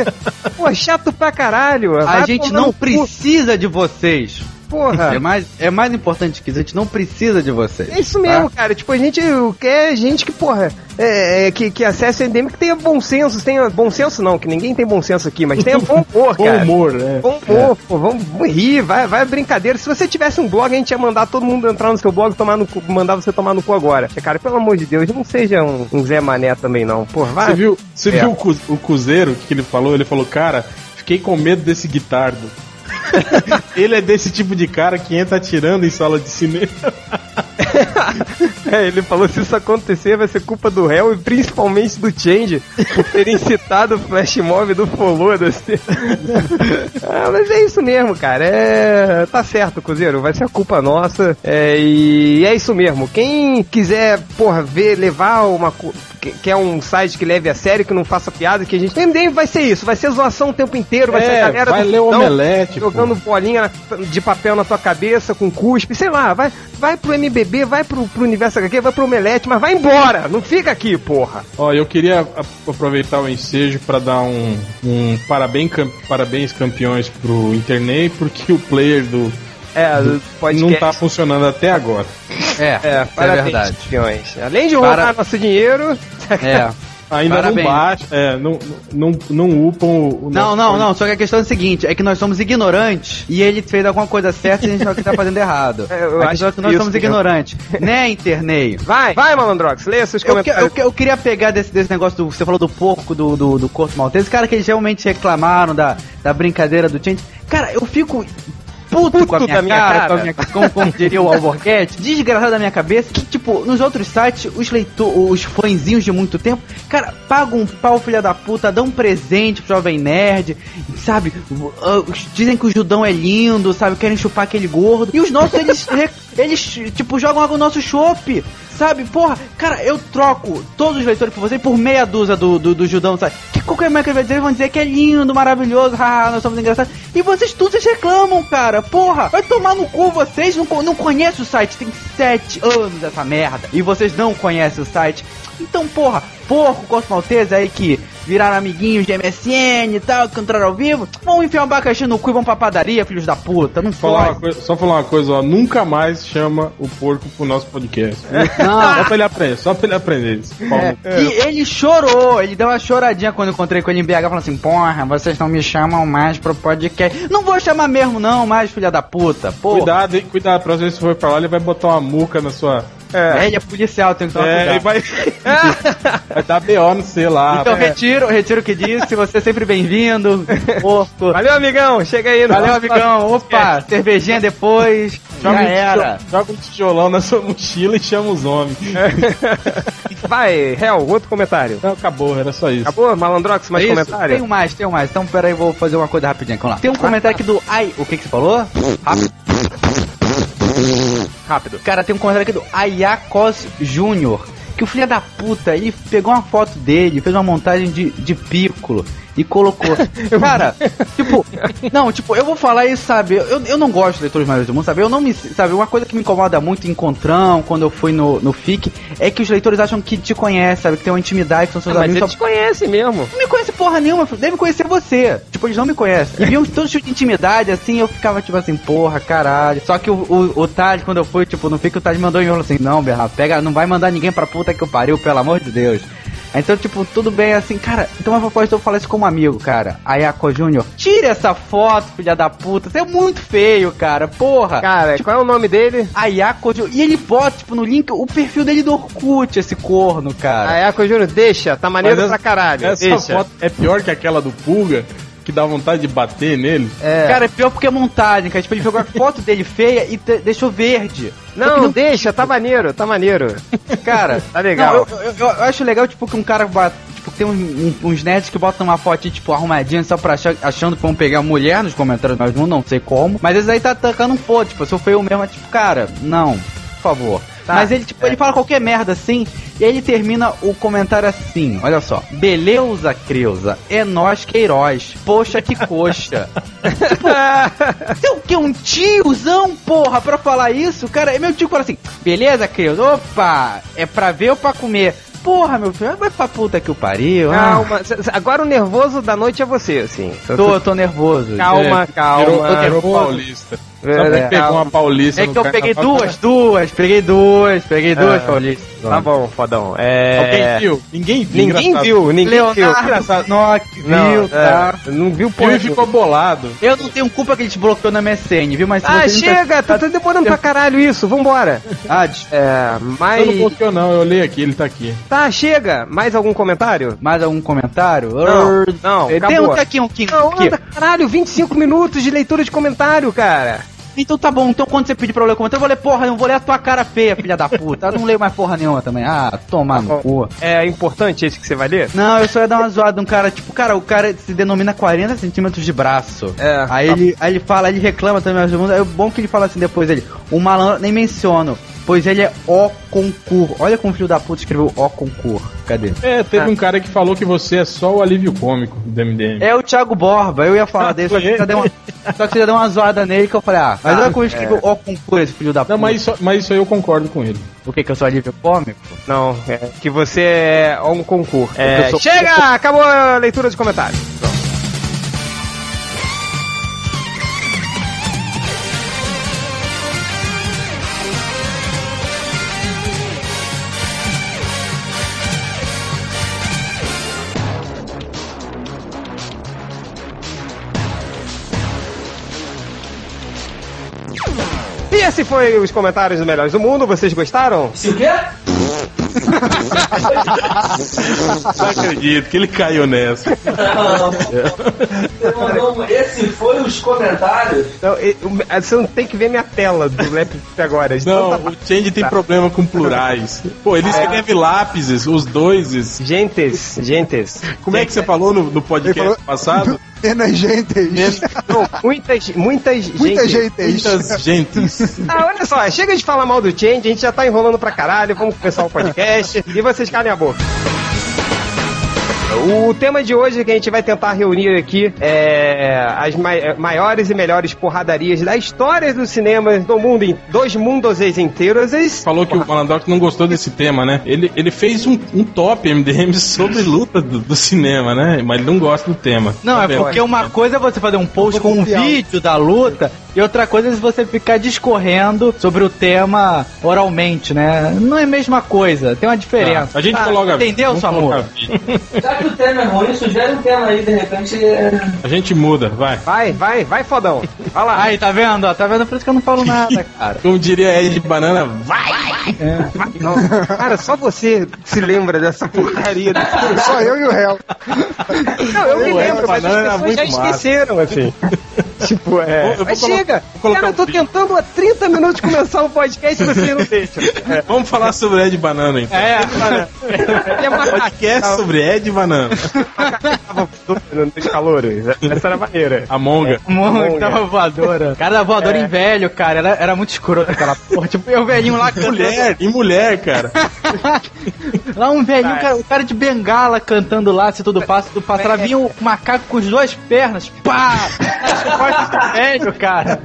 Pô, chato pra caralho. A gente não precisa de vocês. Porra. É mais, é mais importante que isso, a gente não precisa de vocês. É isso mesmo, cara. Tipo, a gente quer gente que, porra, é, é, que, que acesse o que tenha bom senso. Tenha bom senso não, que ninguém tem bom senso aqui, mas tenha bom humor, *laughs* Bom cara. humor, né? Bom humor, pô, vamos rir, vai, vai brincadeira. Se você tivesse um blog, a gente ia mandar todo mundo entrar no seu blog e tomar no cu, mandar você tomar no cu agora. Cara, pelo amor de Deus, não seja um, um Zé Mané também, não. Porra, vai. Você viu, você É. viu o, Cu- o Cuzeiro, o que ele falou? Ele falou, cara, fiquei com medo desse guitardo. Ele é desse tipo de cara que entra atirando em sala de cinema. *laughs* *laughs* É, ele falou se isso acontecer vai ser culpa do réu e principalmente do Change por terem citado o flash mob do Follow *laughs* assim. ah, mas é isso mesmo, cara. É. Tá certo, Cruzeiro. Vai ser a culpa nossa. É, e é isso mesmo. Quem quiser, porra, ver, levar uma. Quer um site que leve a sério, que não faça piada, que a gente. MDM vai ser isso, vai ser zoação o tempo inteiro, vai ser a galera É, vai do ler o omelete. pô. jogando bolinha de papel na tua cabeça com cuspe, sei lá, vai, vai pro MBB, vai pro, pro Universo HQ, vai pro Omelete, mas vai embora, não fica aqui, porra. Ó, eu queria aproveitar o ensejo para dar um, um parabéns, cam- parabéns campeões pro Internet, porque o player do É, não tá funcionando até agora. É, É, é parabéns, verdade. campeões. Além de Para- roubar nosso dinheiro, É. *laughs* Ainda Parabéns. não baixa, é, não, não, não upam o o Não, não, não. Só que a questão é a seguinte: é que nós somos ignorantes e ele fez alguma coisa certa e a gente sabe que tá fazendo errado. *laughs* É, eu a acho é que nós somos ignorantes. né, Internei? vai, vai, Malandrox, leia seus Eu, que- comentários. eu, que- eu queria pegar desse, desse negócio do. Você falou do porco do, do, do corpo maltese. Cara, que eles realmente reclamaram da, da brincadeira do Change. Cara, eu fico. Puto, Puto com a minha, da minha cara, cara. com a minha- como, como diria o Alborguete, desgraçado da minha cabeça, que, tipo, nos outros sites, os leitores, os fãzinhos de muito tempo, cara, pagam um pau, filha da puta, dão um presente pro Jovem Nerd, sabe? Uh, dizem que o Judão é lindo, sabe? Querem chupar aquele gordo. E os nossos, eles, eles tipo, jogam água no nosso chopp. Sabe, porra, cara, eu troco todos os leitores por você por meia dúzia do, do, do Judão, sabe? Que qualquer merda que vai dizer, eles vão dizer que é lindo, maravilhoso, haha, nós somos engraçados. E vocês todos reclamam, cara, porra, vai tomar no cu vocês, não, não conhecem o site, tem sete anos essa merda, e vocês não conhecem o site. Então, porra, porco, Cosmo Maltese aí que viraram amiguinhos de MSN e tal, que entraram ao vivo, vão enfiar um abacaxi no cu e vão pra padaria, filhos da puta, não Falar coisa- só falar uma coisa, ó, nunca mais chama o porco pro nosso podcast. Não. Só pra ele aprender, só pra ele aprender isso. É, E ele chorou, ele deu uma choradinha quando eu encontrei com ele em BH, falando assim, porra, vocês não me chamam mais pro podcast. Não vou chamar mesmo não, mais filha da puta, porra. Cuidado, hein? Cuidado, pra próxima vez que for pra lá, ele vai botar uma muca na sua, É, ele é policial, tem que tomar É, cuidado. vai, *laughs* vai dar BO no C lá. Então É. retiro, retiro o que disse, você é sempre bem-vindo. Valeu, amigão. Chega aí. no Valeu, amigão. Opa, cervejinha depois. Joga Já um, era. tijolo- joga um tijolão na sua mochila e chama os homens. *laughs* Vai, Hel, outro comentário. Não, acabou, era só isso. Acabou? Malandrox, mais Isso, comentário? Tenho mais, tenho mais. Então, pera aí, vou fazer uma coisa rapidinho. Vamos lá. Tem um comentário aqui do Ai. O que que você falou? Rápido. Rápido. Cara, tem um comentário aqui do Ayakos Júnior. Que o filho da puta, ele pegou uma foto dele, fez uma montagem de, de Piccolo e colocou. *laughs* Cara, tipo, não, tipo, eu vou falar isso, sabe? Eu, eu não gosto de leitores maiores do mundo, sabe? Eu não me. Sabe, uma coisa que me incomoda muito em Encontrão, quando eu fui no, no FIC, é que os leitores acham que te conhecem, sabe? Que tem uma intimidade, que são seus Mas amigos. eles só- te conhecem mesmo. não me conhece porra nenhuma, deve conhecer você. Tipo, eles não me conhecem. E viam todo tipo de intimidade, assim, eu ficava tipo assim, porra, caralho. Só que o, o, o Tade, quando eu fui, tipo, no FIC, o Tade mandou e falou assim, não, Bernardo, pega, não vai mandar ninguém pra puta que eu pariu, pelo amor de Deus. Então, tipo, tudo bem, assim, cara, então a proposta eu falar isso como amigo, cara. Ayako Júnior, tire essa foto, filha da puta. Você é muito feio, cara, porra. Cara, qual é o nome dele? Ayako Júnior. E ele bota, tipo, no link o perfil dele do Orkut, esse corno, cara. É, Júnior, deixa, tá maneiro Mas pra caralho. Essa deixa. foto é pior que aquela do Pulga, que dá vontade de bater nele. É. Cara, é pior porque é montagem, cara. Tipo, ele pegou a *laughs* foto dele feia e te- deixou verde. Que não, deixa, tá maneiro, tá maneiro. Cara, Tá legal. não, eu, eu- eu acho legal, tipo, que um cara bate, tipo, tem um- um- uns nerds que botam uma foto, tipo, arrumadinha só pra achar, achando que vão pegar mulher nos comentários, mas não, não sei como. Mas eles aí tá tacando um foda, tipo, se eu feio mesmo, é tipo, cara, não, por favor. Tá, Mas ele, tipo, ele fala qualquer merda assim, e aí ele termina o comentário assim, olha só. Beleza, Creuza, é nós Queiroz. Poxa, que coxa. *laughs* tipo, você é o quê? Um tiozão, porra, pra falar isso? Cara, meu tio fala assim, beleza, Creuza? Opa, é pra ver ou pra comer? Porra, meu filho, vai pra puta que o pariu. ah. Calma, c- agora o nervoso da noite é você, assim. Tô, tô nervoso. Calma, É, calma. Virou, virou nervoso. paulista. É, Só é, pegou uma paulista É que eu peguei carnaval. duas, duas, peguei duas, peguei duas, Paulista. Tá bom, fodão. É... Alguém viu? Ninguém viu. Ninguém engraçado. viu, ninguém viu. Leonardo Nock Não, viu, é, tá? não viu Viu porra e ficou bolado. Eu não tenho culpa que ele te bloqueou na MSN, viu? Mas Ah, chega, tá, tá demorando pra caralho isso, vambora. Ah, É, Eu não mas... bloqueou não, eu olhei aqui, ele tá aqui. Tá, chega. Mais algum comentário? mais algum comentário? Não, não, Tem um aqui, um aqui, Não, aqui. anda, caralho, 25 minutos de leitura de comentário, cara. Então tá bom, então quando você pedir pra eu ler o comentário, eu vou ler, porra, eu não vou ler a tua cara feia, filha da puta. Eu não leio mais porra nenhuma também. Ah, tomar no cu. É importante esse que você vai ler? Não, eu só ia dar uma zoada um cara, tipo, cara, o cara se denomina 40 centímetros de braço. É, Aí tá. ele, aí ele fala, ele reclama também, mas é bom que ele fala assim depois ele, o malandro, nem menciono, pois ele é O concur. Olha como o filho da puta escreveu O concur. Cadê? É, teve Ah. um cara que falou que você é só o alívio cômico do MDM. É o Thiago Borba, eu ia falar *laughs* dele, só que, você já deu uma, só que você já deu uma zoada nele que eu falei, ah, mas Ah, olha como ele escreveu O concur, esse filho da puta. Não, mas isso, mas isso aí eu concordo com ele. O que, que eu sou alívio cômico? Não, é que você é um concurso. É, sou- chega! Acabou a leitura de comentários. Pronto. Esse foi os comentários melhores do mundo. Vocês gostaram? Se o quê? Não acredito que ele caiu nessa. Não. Você mandou um- Esse foi os comentários. Não, você não tem que ver minha tela do Lep agora. de Não, tanta- o Change tem problema com plurais. Pô, ele escreve lápises, os dois. Gentes, gentes. Como é que você falou no, no podcast falou- passado? *laughs* Apenas gente. Não, muitas, muitas, Muita gentes. gente. Muitas gentes. Ah, olha só, chega de falar mal do Change, a gente já tá enrolando pra caralho, vamos começar o podcast e vocês calem a boca. O tema de hoje que a gente vai tentar reunir aqui é as mai- maiores e melhores porradarias da história do cinema do mundo, em dois mundos inteiros. Falou que o Malandrox não gostou desse tema, né? Ele, ele fez um, um top MDM *laughs* sobre luta do, do cinema, né? Mas ele não gosta do tema. Não, Tá é vendo? porque uma coisa é você fazer um post com um vídeo da luta E outra coisa é se você ficar discorrendo sobre o tema oralmente, né? Não é a mesma coisa, tem uma diferença. A gente Ah, coloca. Entendeu, Samu? *laughs* que o tema é ruim, sugere um tema aí, de repente. é- A gente muda, vai. Vai, vai, vai, fodão. Vai lá. Aí, tá vendo? ó? Tá vendo? Por isso que eu não falo nada, *laughs* cara. Como diria Ed Banana, vai! Não, cara, só você se lembra dessa porcaria. desse- Só eu e o réu. Não, eu me Pô, lembro, mas as era pessoas já massa. esqueceram, assim. *laughs* tipo, é. Vou- eu vou mas chega! Cara, eu tô um tentando há 30 minutos começar o podcast e vocês não deixam. É. Vamos falar sobre Ed Banana então. É, Ele é macaco. Podcast sobre Ed Banana. Tava nos calores. Essa era a maneira. A Monga. Monga, tava voadora. Cara da voadora É. em velho, cara. Era, era muito escroto aquela porra. Tipo, eu velhinho lá cantando. Mulher, e mulher, cara. *laughs* Lá um velhinho, Vai. cara, o cara de bengala cantando lá, se tudo passa, tudo passa. Lá vinha o macaco com as duas pernas. Pá! Nas costas do velho, cara.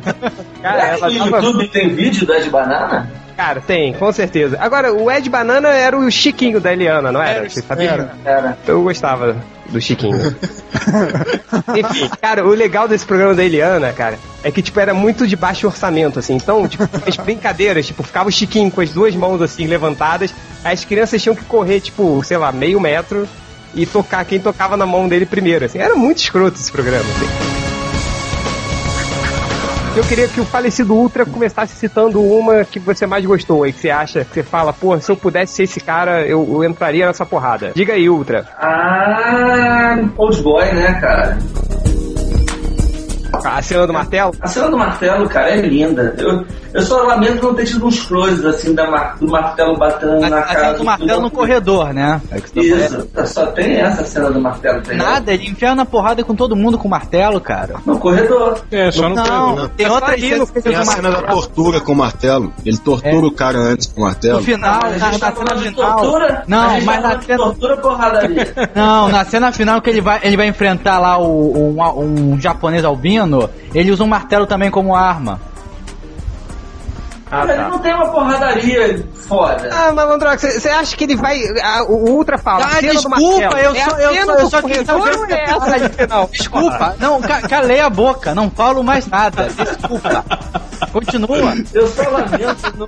Cara, ela No tava... YouTube tem vídeo da de banana? Cara, tem, com certeza. Agora, o Ed Banana era o Chiquinho da Eliana, não era? Você sabia? Era. Eu gostava do Chiquinho. *laughs* Enfim, cara, o legal desse programa da Eliana, cara, é que, tipo, era muito de baixo orçamento, assim. Então, tipo, as brincadeiras, tipo, ficava o Chiquinho com as duas mãos, assim, levantadas, as crianças tinham que correr, tipo, sei lá, meio metro e tocar quem tocava na mão dele primeiro, assim. Era muito escroto esse programa, assim. Eu queria que o falecido Ultra começasse citando uma que você mais gostou aí, que você acha, que você fala, pô, se eu pudesse ser esse cara, eu, eu entraria nessa porrada. Diga aí, Ultra. Ah, Old Boy, né, cara? A cena do martelo? A cena do martelo, cara, é linda. Eu, eu só lamento não ter tido uns closes, assim, da mar- do martelo batendo A, na a cara. cena do martelo no corredor, né? É o que você tá falando. Isso, só tem essa cena do martelo. Tem Nada, ele enfia na porrada com todo mundo com martelo, cara. No corredor. É, só no Não, corredor. tem outra ali no cena Tem a cena da tortura com o martelo. Ele tortura o cara antes com o martelo. No final, Mas a na, gente na tá cena final. tortura? a Não, gente mas tá na cena. tortura porradaria. *laughs* Não, na cena final que ele vai, ele vai enfrentar lá o, um, um japonês albino, ele usa um martelo também como arma. Ah, Mas ele tá. não tem uma porradaria foda. Ah, malandrox, você acha que ele vai. ah, o Ultra fala. Ah, desculpa, eu é só, a eu eu só quis saber é essa final? *laughs* Desculpa, não, ca calei a boca, não falo mais nada. Desculpa. Continua. Eu só lamento. no-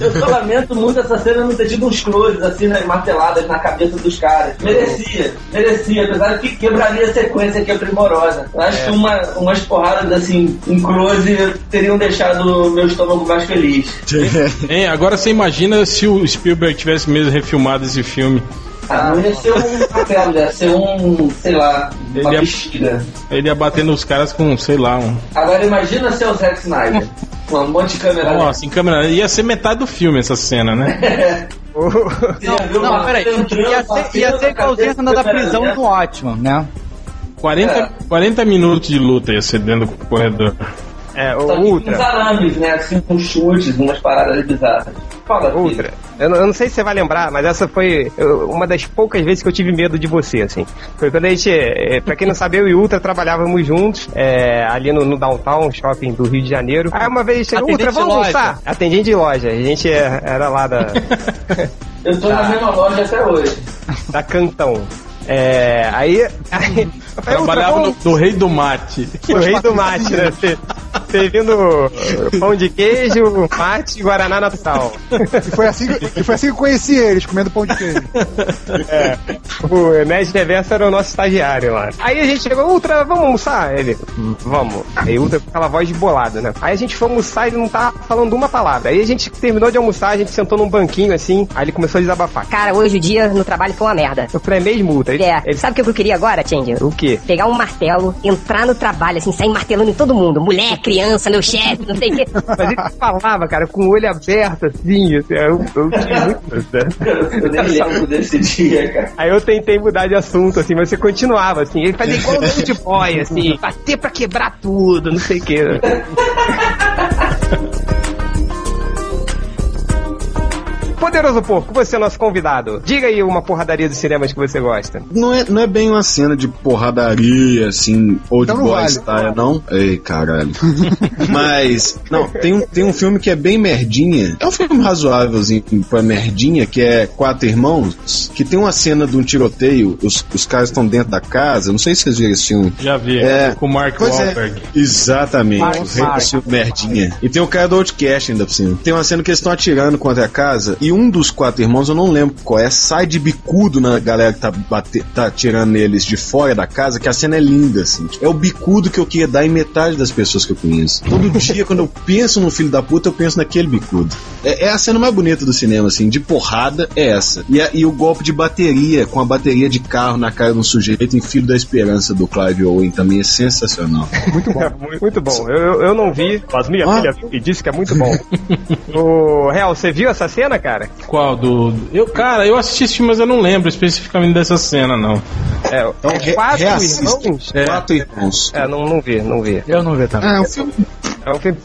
Eu só lamento muito essa cena não ter tido uns closes assim, né, marteladas na cabeça dos caras. Merecia, merecia, apesar de que quebraria a sequência que é primorosa. Eu acho que uma, umas porradas assim, em close, teriam deixado o meu estômago mais feliz. Hein, agora você imagina se o Spielberg tivesse mesmo refilmado esse filme. Ah, não ia ser um papel, ia ser um, sei lá, uma Ele ia- bexiga. Ele ia bater nos caras com, sei lá, um. Agora imagina ser o Zack Snyder. Com um monte de câmera Nossa, em câmera. Ia ser metade do filme essa cena, né? *laughs* Não, não, peraí. Ia ser, ia ser igualzinho a cena da prisão do Ótimo, né? 40, É. 40 minutos de luta ia ser dentro do corredor. É, o Só com uns Ultra. arames, né? Assim, com chutes, umas paradas bizarras. Fala. Ultra. Eu não, eu não sei se você vai lembrar, mas essa foi uma das poucas vezes que eu tive medo de você, assim. Foi quando a gente, é, pra quem não sabe, eu e Ultra trabalhávamos juntos, é, ali no, no Downtown Shopping do Rio de Janeiro. Aí uma vez chegou, Atendente Ultra, vamos almoçar? Atendente de loja. A gente é, era lá da, *laughs* Eu tô na mesma loja até hoje. da Cantão. É, aí... *laughs* aí Trabalhava no, vamos... no Rei do Mate. *laughs* O rei do mate, né? Servindo pão de queijo, mate e guaraná natural. E foi assim que, e foi assim que eu conheci eles, comendo pão de queijo. *laughs* É. O Nerd Reverso era o nosso estagiário lá. Aí a gente chegou, Ultra, vamos almoçar? Ele, vamos. Aí Ultra com aquela voz de bolado, né? Aí a gente foi almoçar e ele não tava falando uma palavra. Aí a gente terminou de almoçar, a gente sentou num banquinho assim, aí ele começou a desabafar. Cara, hoje o dia no trabalho foi uma merda. Eu falei, é mesmo, Ultra? É, ele sabe o que eu queria agora, Change? o quê? Pegar um martelo, entrar no trabalho, assim, sair martelando em todo mundo. Mulher, criança, meu chefe, não sei o quê. *laughs* Mas ele falava, cara, com o olho aberto assim, assim, eu, eu tinha muito. Eu nem lembro desse dia, cara. Aí eu tentei mudar de assunto, assim, mas você continuava, assim. Ele fazia igual o Boy, assim, bater pra quebrar tudo, não sei o quê. *laughs* Poderoso Porco, você é nosso convidado. Diga aí uma porradaria dos cinemas que você gosta. Não é, não é bem uma cena de porradaria, assim, ou de Então não boy vale. style, não? Ei, caralho. *laughs* Mas, não, tem um, tem um filme que é bem merdinha. É um filme razoávelzinho pra merdinha, que é Quatro Irmãos, que tem uma cena de um tiroteio, os, os caras estão dentro da casa, não sei se vocês viram esse filme. Já vi, É. com o Mark Pois é. Wahlberg. Exatamente. Mark, o rei Mark. do filme merdinha. E tem o cara do Outcast ainda por cima. Tem uma cena que eles estão atirando contra a casa e um dos quatro irmãos, eu não lembro qual é, sai de bicudo na galera que tá, bate, tá atirando neles de fora da casa, que a cena é linda, assim. É o bicudo que eu queria dar em metade das pessoas que eu conheço. Todo dia, *laughs* quando eu penso no filho da puta, eu penso naquele bicudo. É, é a cena mais bonita do cinema, assim, de porrada, é essa. E, a- e o golpe de bateria, com a bateria de carro na cara de um sujeito em Filho da Esperança do Clive Owen, também é sensacional. *laughs* Muito bom. *laughs* Muito, muito bom. Eu, eu, eu não vi, mas minha Ah. filha e disse que é muito bom. o Real, você viu essa cena, cara? Qual? Do. Eu, cara, eu assisti esse filme, mas eu não lembro especificamente dessa cena, não. É, Então, é quatro irmãos? É. Quatro irmãos. É, não, não vi, não vi. Eu não vi também. É um filme. É um filme...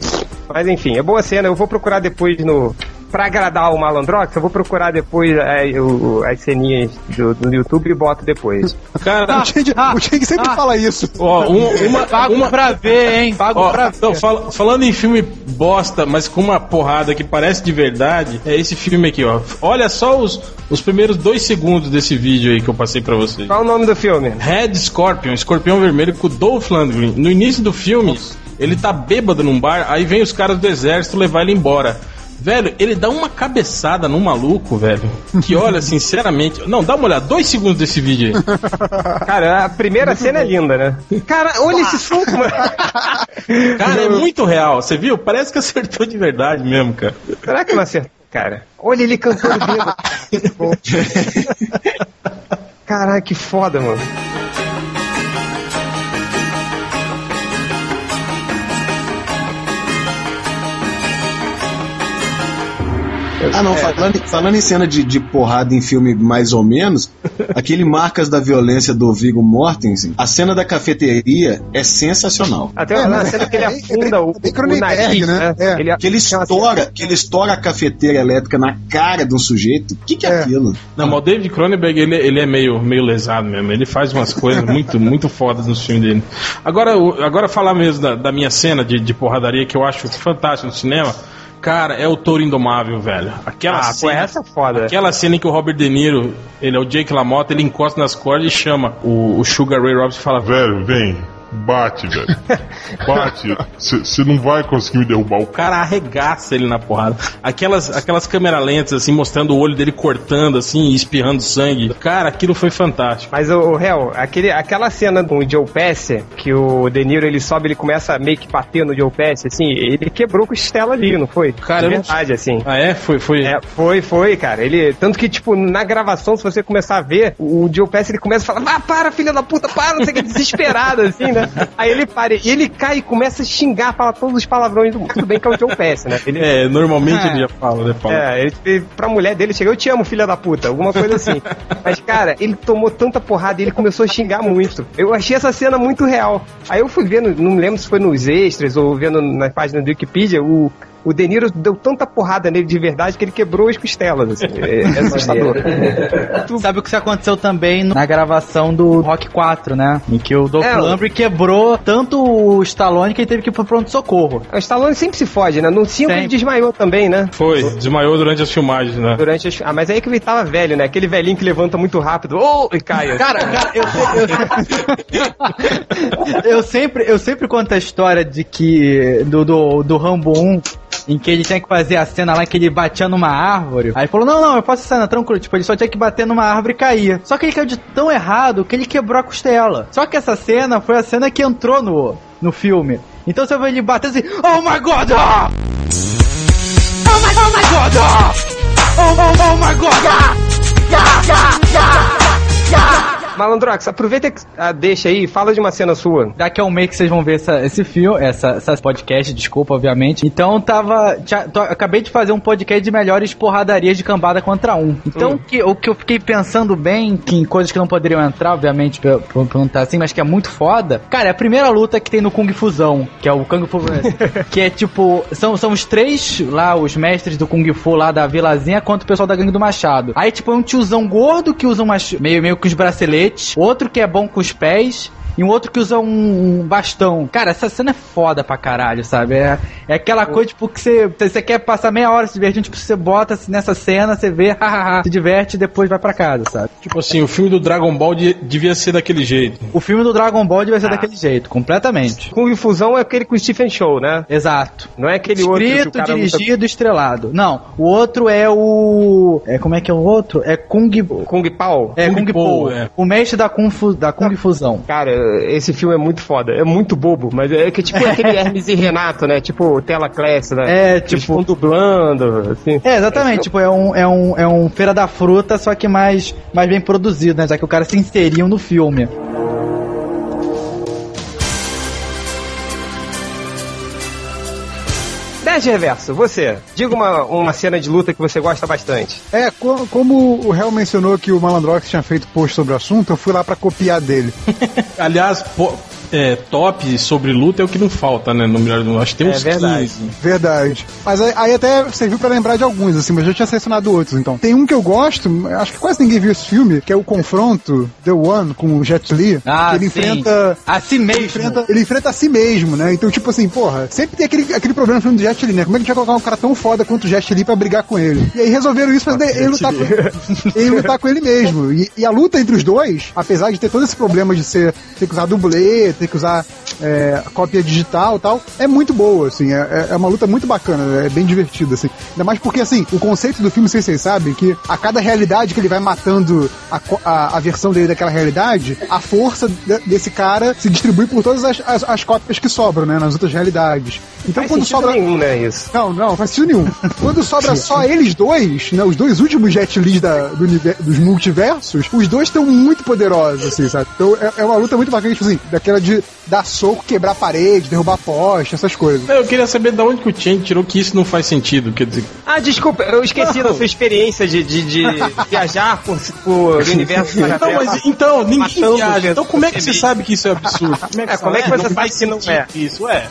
Mas enfim, é boa cena. Eu vou procurar depois no. Pra agradar o Malandrox, eu vou procurar depois é, o- as ceninhas do, do YouTube e boto depois. *laughs* Cara, O Chang, o Chang sempre ah. fala isso. ó, *laughs* um- uma, Pago uma, pra ver, hein? Pago Ó, pra ver. então, fal- falando em filme bosta, mas com uma porrada que parece de verdade, é esse filme aqui, ó. Olha só os, os primeiros dois segundos desse vídeo aí que eu passei pra vocês. Qual o nome do filme? Red Scorpion, escorpião vermelho com o Dolph Lundgren. No início do filme, ele tá bêbado num bar, aí vem os caras do exército levar ele embora. Velho, ele dá uma cabeçada num maluco, velho. Que olha, sinceramente. Não, dá uma olhada, dois segundos desse vídeo aí. *laughs* Cara, a primeira cena é linda, né? Cara, olha esse suco, mano. *laughs* Cara, é muito real. Você viu? Parece que acertou de verdade mesmo, cara. Será que não acertou, cara? Olha ele cantando bêbado. *laughs* Caralho, que foda, mano. Ah, não, falando, falando em cena de, de porrada em filme mais ou menos, *laughs* aquele Marcas da Violência do Viggo Mortensen, a cena da cafeteria é sensacional. Até É, na mas cena que ele é afunda o, é o Cronenberg, nariz, né? né? É. Ele, Que ele estoura, que ele estoura a cafeteira elétrica na cara de um sujeito. O que, que é, É. aquilo? Não, mas o David Cronenberg, ele, ele é meio, meio lesado mesmo. Ele faz umas coisas muito, *laughs* muito fodas nos filmes dele. Agora, o- agora falar mesmo da, da minha cena de, de porradaria, que eu acho fantástica no cinema. Cara, é o Touro Indomável, velho. Aquela Ah, cena, essa é foda. Aquela cena em que o Robert De Niro, ele é o Jake LaMotta, ele encosta nas cordas e chama o, o Sugar Ray Robinson e fala: Velho, vem. Bate, velho. Bate. Você não vai conseguir me derrubar. O O cara arregaça ele na porrada. Aquelas, aquelas câmeras lentas, assim, mostrando o olho dele cortando, assim, e espirrando sangue. Cara, aquilo foi fantástico. Mas o, o réu, aquele, aquela cena com o Joe Pesci, que o De Niro ele sobe, ele começa a meio que bater no Joe Pesci, assim, ele quebrou costela ali, não foi? Cara, De não- verdade, assim. Ah, é? Foi, foi. É, foi, foi, cara. Ele, tanto que, tipo, na gravação, se você começar a ver, o Joe Pesci, ele começa a falar, ah, para, filha da puta, para, não sei o que, desesperado, assim, né? *laughs* Aí ele para, e ele cai e começa a xingar, fala todos os palavrões do mundo. Tudo bem que é o Joe Pesci, né? Ele, É, normalmente É. ele já fala, né? Fala. é, ele, pra mulher dele chega, eu te amo, filha da puta, alguma coisa assim. Mas, cara, ele tomou tanta porrada e ele começou a xingar muito. Eu achei essa cena muito real. Aí eu fui vendo, não me lembro se foi nos extras ou vendo na página do Wikipedia, o, o De Niro deu tanta porrada nele de verdade que ele quebrou as costelas, assim. É, é *laughs* assustador. Tu sabe o que aconteceu também na gravação do Rock 4, né? Em que o Dolph É, o- Lundgren quebrou tanto o Stallone que ele teve que ir pro pronto-socorro. O Stallone sempre se fode, né? No 5 ele desmaiou também, né? Foi, desmaiou durante as filmagens, né? Durante as... Ah, mas aí que ele tava velho, né? Aquele velhinho que levanta muito rápido. Oh! E cai. Cara, cara, eu, eu, *laughs* eu sempre, eu sempre conto a história de que do, do, do Rambo 1, em que ele tinha que fazer a cena lá que ele batia numa árvore. Aí falou: Não, não, eu faço a cena tranquilo. Tipo, ele só tinha que bater numa árvore e cair. Só que ele caiu de tão errado que ele quebrou a costela. Só que essa cena foi a cena que entrou no, no filme. Então você vê ele bater assim: Oh my god! Oh my, oh my god! Oh, oh, oh my god! Malandrox, aproveita que a deixa aí fala de uma cena sua. Daqui a um mês que vocês vão ver essa- esse filme, essa, essa podcast, desculpa, obviamente. Então tava. tinha- tô- acabei de fazer um podcast de melhores porradarias de cambada contra um. Então Hum. o que, o que eu fiquei pensando bem, que em coisas que não poderiam entrar, obviamente, pra, pra perguntar assim, mas que é muito foda. Cara, é a primeira luta que tem no Kung Fusão, que é o Kung Fu. *laughs* que é tipo. São, são os três lá, os mestres do Kung Fu lá da vilazinha contra o pessoal da gangue do Machado. Aí, tipo, é um tiozão gordo que usa umas, meio, meio com os braceletes, outro que é bom com os pés. E um outro que usa um, um bastão. Cara, essa cena é foda pra caralho, sabe? É, é aquela coisa, tipo, que você, você quer passar meia hora se divertindo, tipo, você bota nessa cena, você vê, *laughs* hahaha, se diverte e depois vai pra casa, sabe? Tipo assim, o filme do Dragon Ball de- devia ser daquele jeito. O filme do Dragon Ball devia ser daquele jeito, completamente. Kung Fusão é aquele com o Stephen Show, né? Exato. Não é aquele outro que o Escrito, cara luta- dirigido, estrelado. Não, o outro é o. É, como é que é o outro? É Kung. Kung Pao. É Kung Kung, Po. é. O mestre da Kung, Fu, da Kung Fusão. Cara, esse filme é muito foda. É muito bobo, mas é que tipo aquele *laughs* Hermes e Renato, né? Tipo tela class, né? É, Eles tipo- ficam dublando, assim. É, exatamente. Tipo, é um, é, um, é um Feira da Fruta, só que mais, mais bem produzido, né? Já que o cara se inseriam no filme. Nerd Reverso, você, diga uma, uma cena de luta que você gosta bastante. É, co- como o réu mencionou que o Malandrox tinha feito post sobre o assunto, eu fui lá pra copiar dele. *laughs* Aliás, po- é, top sobre luta é o que não falta, né? No melhor do Acho que tem É uns verdade. 15. Verdade. Mas aí, aí até serviu pra lembrar de alguns, assim, mas eu já tinha selecionado outros, então. Tem um que eu gosto, acho que quase ninguém viu esse filme, que é o Confronto, The One, com o Jet Li. Ah, que ele sim. enfrenta... Assim Ele mesmo. enfrenta, ele enfrenta a si mesmo, né? Então, tipo assim, porra, sempre tem aquele, aquele problema no filme do Jet Li, né? Como é que a gente vai colocar um cara tão foda quanto o Jet Li pra brigar com ele? E aí resolveram isso pra ele lutar, com, ele lutar com ele mesmo. E, e a luta entre os dois, apesar de ter todo esse problema de ser, ter que usar dublê, ter que usar é, cópia digital e tal, é muito boa, assim. É, é- é uma luta muito bacana, é bem divertida, assim. Ainda mais porque, assim, o conceito do filme, se vocês sabem, que a cada realidade que ele vai matando a, a, a versão dele daquela realidade, a força de- desse cara se distribui por todas as, as, as cópias que sobram, né, nas outras realidades. Então, Faz quando sobra. nenhum, né, isso. Não, não, não faz sentido nenhum. Quando sobra só eles dois, né, os dois últimos Jet Lis da, do univer- dos multiversos, os dois estão muito poderosos, assim, sabe? Então é, é uma luta muito bacana, tipo assim, daquela de dar soco, quebrar parede, derrubar poste, essas coisas. Eu queria saber de onde que o Chen tirou que isso não faz sentido. Quer dizer, Ah, desculpa, eu esqueci da sua experiência de, de, de *laughs* viajar por, por universo Não, paralelo. mas então, ninguém Matando viaja. Então como é que você sabe que isso é absurdo? Como é que, É, como é que você sabe faz que não é? Isso, é. *laughs*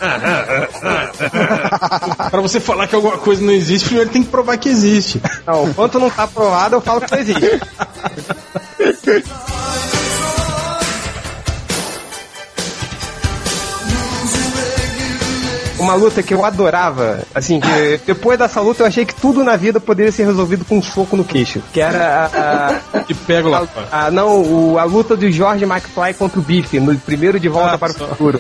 pra você falar que alguma coisa não existe, primeiro tem que provar que existe. Não, enquanto não tá provado, eu falo que não existe. *laughs* Uma luta que eu adorava, assim, que depois dessa luta eu achei que tudo na vida poderia ser resolvido com um soco no queixo. Que era a, Te pego lá. a, a- não, o- a luta do George McFly contra o Biff, no primeiro de Volta Ah, para só. o Futuro.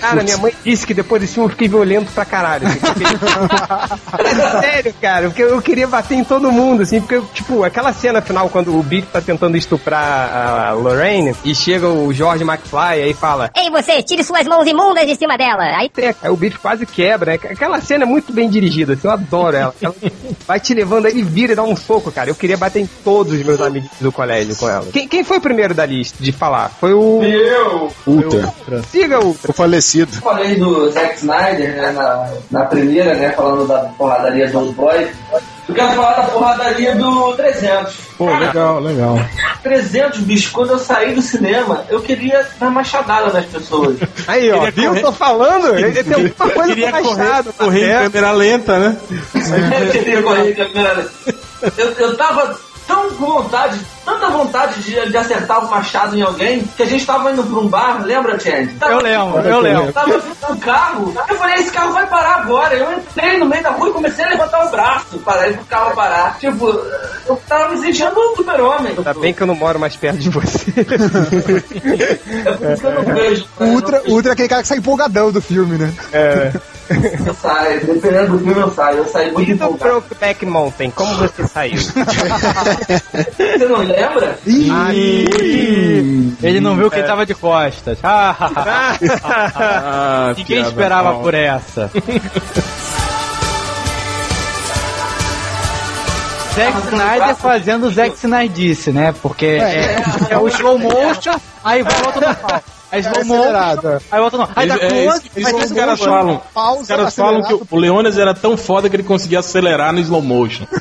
Cara, minha mãe disse que depois desse filme eu fiquei violento pra caralho. assim, porque- *laughs* É sério, cara, porque eu queria bater em todo mundo, assim, porque, tipo, aquela cena final quando o Biff tá tentando estuprar a Lorraine e chega o George McFly aí fala. Ei, você, tire suas mãos imundas de cima dela. Aí Aí o Biff quase quebra. né? Aquela cena é muito bem dirigida, assim, eu adoro ela. Ela vai te levando aí, vira e dá um soco, cara. Eu queria bater em todos os meus amigos do colégio com ela. Quem, quem foi o primeiro da lista de falar? Foi o. Eu Ultra. Siga o. O falecido. falei do Zack Snyder, né, na, na primeira, né, falando da porradaria do Boy. Eu quero falar da porradaria do 300. Pô, legal, legal. 300, bicho, quando eu saí do cinema, eu queria dar machadada nas pessoas. Aí, ó, viu? correr- Tô falando? Ele tem alguma coisa Queria com correr, machado, *laughs* correr em câmera lenta, né? Eu queria correr a câmera. Eu, eu tava tão com vontade, tanta vontade de, de acertar o machado em alguém, que a gente tava indo pra um bar, lembra, Chad? Tava- Eu lembro, eu lembro. Tava vindo um carro, eu falei, esse carro vai parar agora. Eu entrei no meio da rua e comecei a levantar o braço para o carro parar. Tipo, eu tava me sentindo um super-homem. Ainda bem que eu não moro mais perto de você. É por isso que eu não vejo. O Ultra, Ultra é aquele cara que sai empolgadão do filme, né? Eu saio, dependendo do filme eu saio. Eu saio muito E do empolgado. Brokeback Mountain, como você saiu? *laughs* Você não lembra? Ih, Ele não viu que ele tava de costas. *laughs* Ah, Ninguém piada esperava por essa. *laughs* Zack Snyder fazendo o Zack Snyder né? Porque é, é o slow motion, aí volta normal. Aí slow motion, aí volta normal. Aí dá É, close, aí que os caras falam. pausa, Os caras falam que o Leones era tão foda que ele conseguia acelerar no slow motion. *laughs*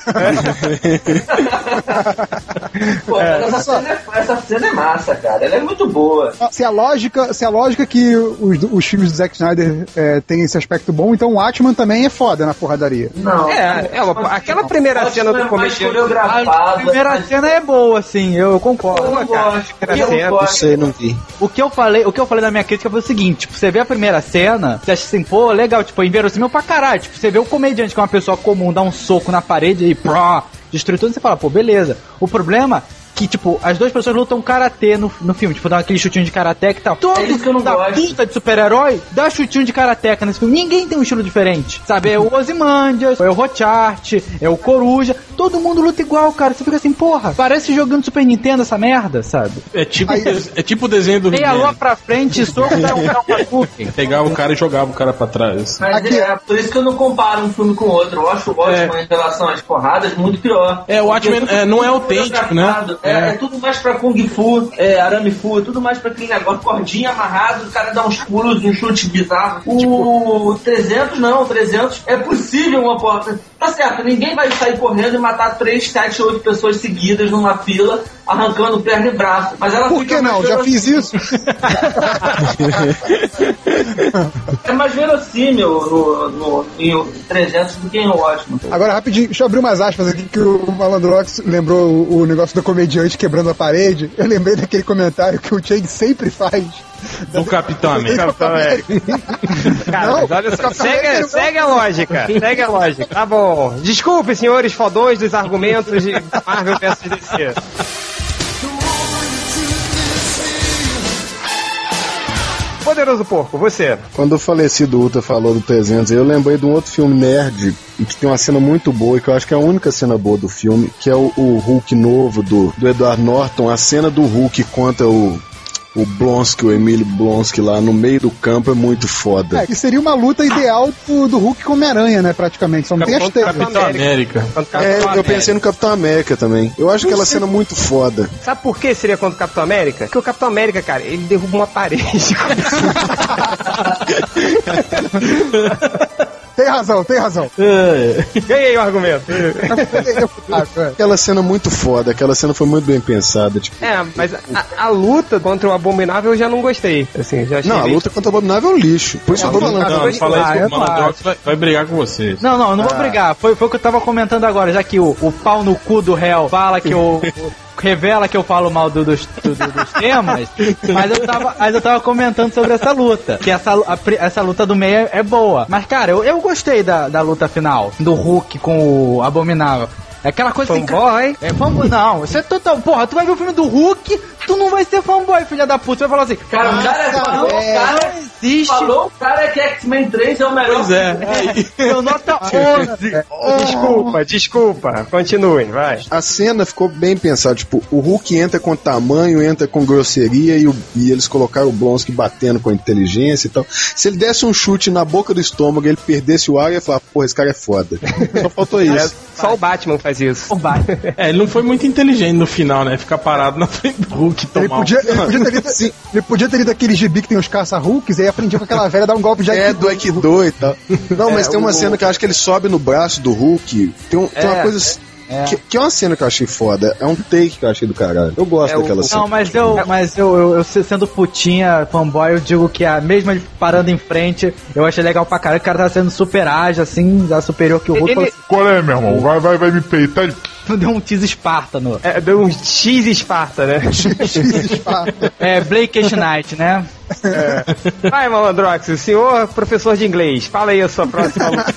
Pô, mas essa, cena é, essa cena é massa, cara. Ela é muito boa. Se a lógica, se a lógica que os, os filmes do Zack Snyder é, tem esse aspecto bom, então o Atman também é foda na porradaria. Não. É, é uma- aquela primeira Ótimo, cena do é comediante. A primeira mas- cena é boa, assim, eu concordo. Eu não gosto. cara, Eu cena, não Não gosto. sei, não vi. O que eu falei, o que eu falei na minha crítica foi o seguinte, tipo, você vê a primeira cena, você acha assim, pô, legal, tipo, inverossímil pra caralho. Tipo, você vê o comediante que é uma pessoa comum dar um soco na parede e pró, destruir tudo, você fala, pô, beleza. O problema que, tipo, as duas pessoas lutam karatê no, no filme, tipo, dá aquele chutinho de karateca e tal. Todo É isso que eu não da gosto. puta de super-herói dá chutinho de karateca nesse filme. Ninguém tem um estilo diferente, sabe? É o Ozymandias, é o Rochart, é o Coruja. Todo mundo luta igual, cara. Você fica assim, porra, parece jogando Super Nintendo essa merda, sabe? É tipo, Aí- é tipo o desenho do Meia lua pra frente, soco, dá um Hadouken. Pegava o cara e jogava o cara pra trás. Mas Aqui- é por isso que eu não comparo um filme com o outro. Eu acho o Watchmen em relação às porradas muito pior. É, o Watchmen, Porque é, não é autêntico, né? É, É. é tudo mais pra Kung Fu, é, Arame Fu, é tudo mais pra aquele negócio, cordinha amarrado, o cara dá uns pulos, um chute bizarro. O 300 não, o 300 é possível uma porta. Tá certo, ninguém vai sair correndo e matar 3, 7, 8 pessoas seguidas numa fila, arrancando perna e braço. Mas ela Por que não? Já fiz isso. É mais verossímil no, no, em 300 do que em Watchmen. Agora, rapidinho, deixa eu abrir umas aspas aqui que o Malandrox lembrou o, o negócio do comediante quebrando a parede. Eu lembrei daquele comentário que o Chang sempre faz. Do Capitão América. *laughs* Cara, Não, mas olha só, Capitão segue, América não- segue a lógica, segue a lógica. Tá bom. Desculpe, senhores fodões dos argumentos de Marvel vs DC. Poderoso Porco, você. Quando o falecido Ultra falou do 300, eu lembrei de um outro filme nerd que tem uma cena muito boa, e que eu acho que é a única cena boa do filme, que é o, o Hulk novo do, do Edward Norton. A cena do Hulk contra o, o Blonsky, o Emílio Blonsky lá no meio do campo é muito foda. É, que seria uma luta ideal do, do Hulk com Homem-Aranha, né? Praticamente. Só não tem as Contra teias. Capitão América. É, eu pensei no Capitão América também. Eu acho aquela cena muito foda. Sabe por que seria contra o Capitão América? Porque o Capitão América, cara, ele derruba uma parede. *laughs* *laughs* Tem razão, tem razão. Ganhei o argumento. *laughs* Aquela cena muito foda, aquela cena foi muito bem pensada. Tipo, É, mas a, a luta contra o Abominável eu já não gostei. Assim, já achei não, a luta contra o Abominável é um lixo. Por isso eu tô falando. Não, não fala isso Ah, que eu o Malandrox vai, vai brigar com vocês. Não, não, eu não vou brigar. Foi, foi o que eu tava comentando agora, já que o, o pau no cu do réu fala que o- revela que eu falo mal do- dos, do- do- dos temas, mas eu, tava, mas eu tava comentando sobre essa luta. Que essa, a essa luta do meio é, é boa. Mas, cara, eu, eu gostei da, da luta final, do Hulk com o Abominável. É aquela coisa assim. Fanboy? É fanboy. Não, você é total. Porra, tu vai ver o filme do Hulk, tu não vai ser fanboy, filha da puta. Você vai falar assim. Cara, o cara falou, o cara existe. falou, o cara que X-Men 3 é o melhor. Pois é. Aí, Eu nota *laughs* 11. Desculpa, desculpa. Continuem, vai. A cena ficou bem pensada, tipo, o Hulk entra com tamanho, entra com grosseria e, o- e eles colocaram o Blonsky batendo com inteligência e tal. Se ele desse um chute na boca do estômago e ele perdesse o ar, eu ia falar, porra, esse cara é foda. Só faltou isso. Só o Batman faz isso. é, ele não foi muito inteligente no final, né? Ficar parado na frente do Hulk e Ele tomar um- podia, ele, *laughs* podia ter lido, ele podia ter lido aquele gibi que tem os caça-Hulks e aí aprendia com aquela velha a dar um golpe de É, do Aikido e tal. Não, mas tem uma cena que eu acho que ele sobe no braço do Hulk. Tem, um- tem uma É. Que, que é uma cena que eu achei foda. É um take que eu achei do caralho. Eu gosto É o- daquela cena. Não, mas eu, mas eu, eu, eu sendo putinha, fanboy, eu digo que a mesmo ele parando em frente, eu achei legal pra caralho. O cara tá sendo super ágil, assim, já superior que o Hulk. Ele- Qual é, meu irmão? Vai, vai, vai me peitar. Deu um tease Espartano. É, deu um X Esparta, né? *laughs* É, Blake Knight, né? Vai, Malandrox, o senhor professor de inglês, fala aí a sua próxima luta.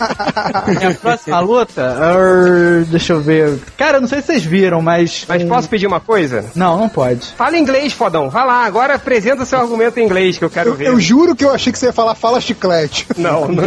*laughs* Minha próxima luta, er, deixa eu ver. Cara, eu não sei se vocês viram, mas. Mas posso pedir uma coisa? Não, não pode. Fala inglês, fodão. Vai lá, agora apresenta seu argumento em inglês que eu quero Eu, ver. eu juro que eu achei que você ia falar fala chiclete. *laughs* Não, não.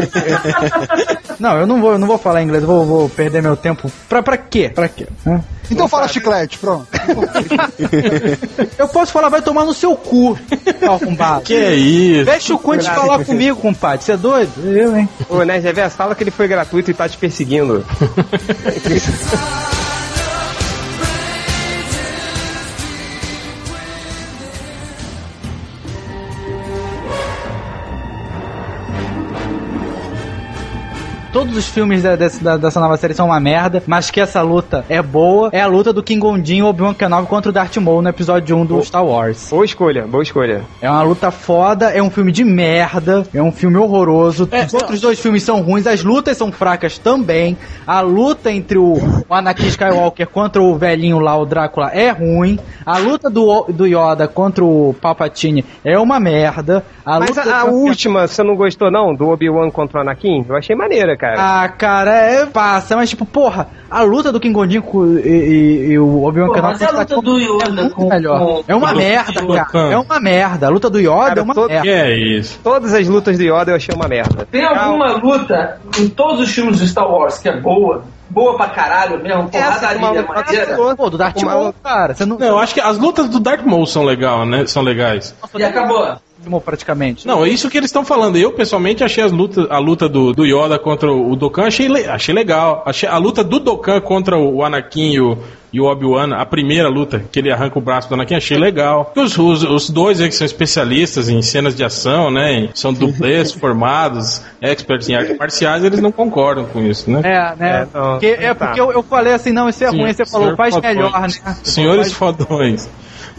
Não, eu não vou, eu não vou falar inglês, eu vou, vou perder meu tempo. Pra, pra quê? Pra quê? Hã? Então fala chiclete, pronto. *laughs* Eu posso falar, vai tomar no seu cu, arrombado. *laughs* Que é isso? Deixa o Conte falar comigo, compadre. Você é doido? Eu, hein? Ô, Nerd Reverso, fala que ele foi gratuito e tá te perseguindo. *laughs* todos os filmes da- dessa, da- dessa nova série são uma merda, mas que essa luta é boa, é a luta do King Gondin e Obi-Wan Kenobi contra o Darth Maul no episódio 1 do Star Wars. Boa escolha, boa escolha. É uma luta foda, é um filme de merda, é um filme horroroso. É, Os outros dois filmes são ruins, as lutas são fracas também. A luta entre o, o Anakin Skywalker contra o velhinho lá, o Drácula, é ruim. A luta do, do Yoda contra o Palpatine é uma merda. A Mas luta a, a última, você não gostou não? Do Obi-Wan contra o Anakin? Eu achei maneira, cara. Ah, cara, é passa, mas tipo, porra, a luta do King Gondin e, e- e o Obi-Wan Kenobi mas a luta do Yoda é com- melhor. com- é uma com- merda, com- cara. com- É uma merda. A luta do Yoda Cara, é uma todo- merda. Que é isso? Todas as lutas do Yoda eu achei uma merda. Tem alguma luta em todos os filmes de Star Wars que é boa? Boa pra caralho mesmo? Porradaria, uma- maneira? Pô, do Darth Uma- Maul, cara. Você não. Não, eu acho que as lutas do Darth Maul são legal, né? São legais. E acabou. Maul, praticamente. Não, é isso que eles estão falando. Eu, pessoalmente, achei as lutas, a luta do, do Yoda contra o Dokkan, achei, achei legal. Achei a luta do Dokkan contra o Anakin e o, e o Obi-Wan, a primeira luta, que ele arranca o braço do Anakin, achei legal. Os, os, os dois aí que são especialistas em cenas de ação, né? em- São *laughs* dublês formados, experts em artes marciais, eles não concordam com isso, né? É, né? É, porque, é tá. porque eu, eu falei assim, não, isso é Sim, ruim. Você falou, senhor faz fodões. melhor, né? Senhores fodões.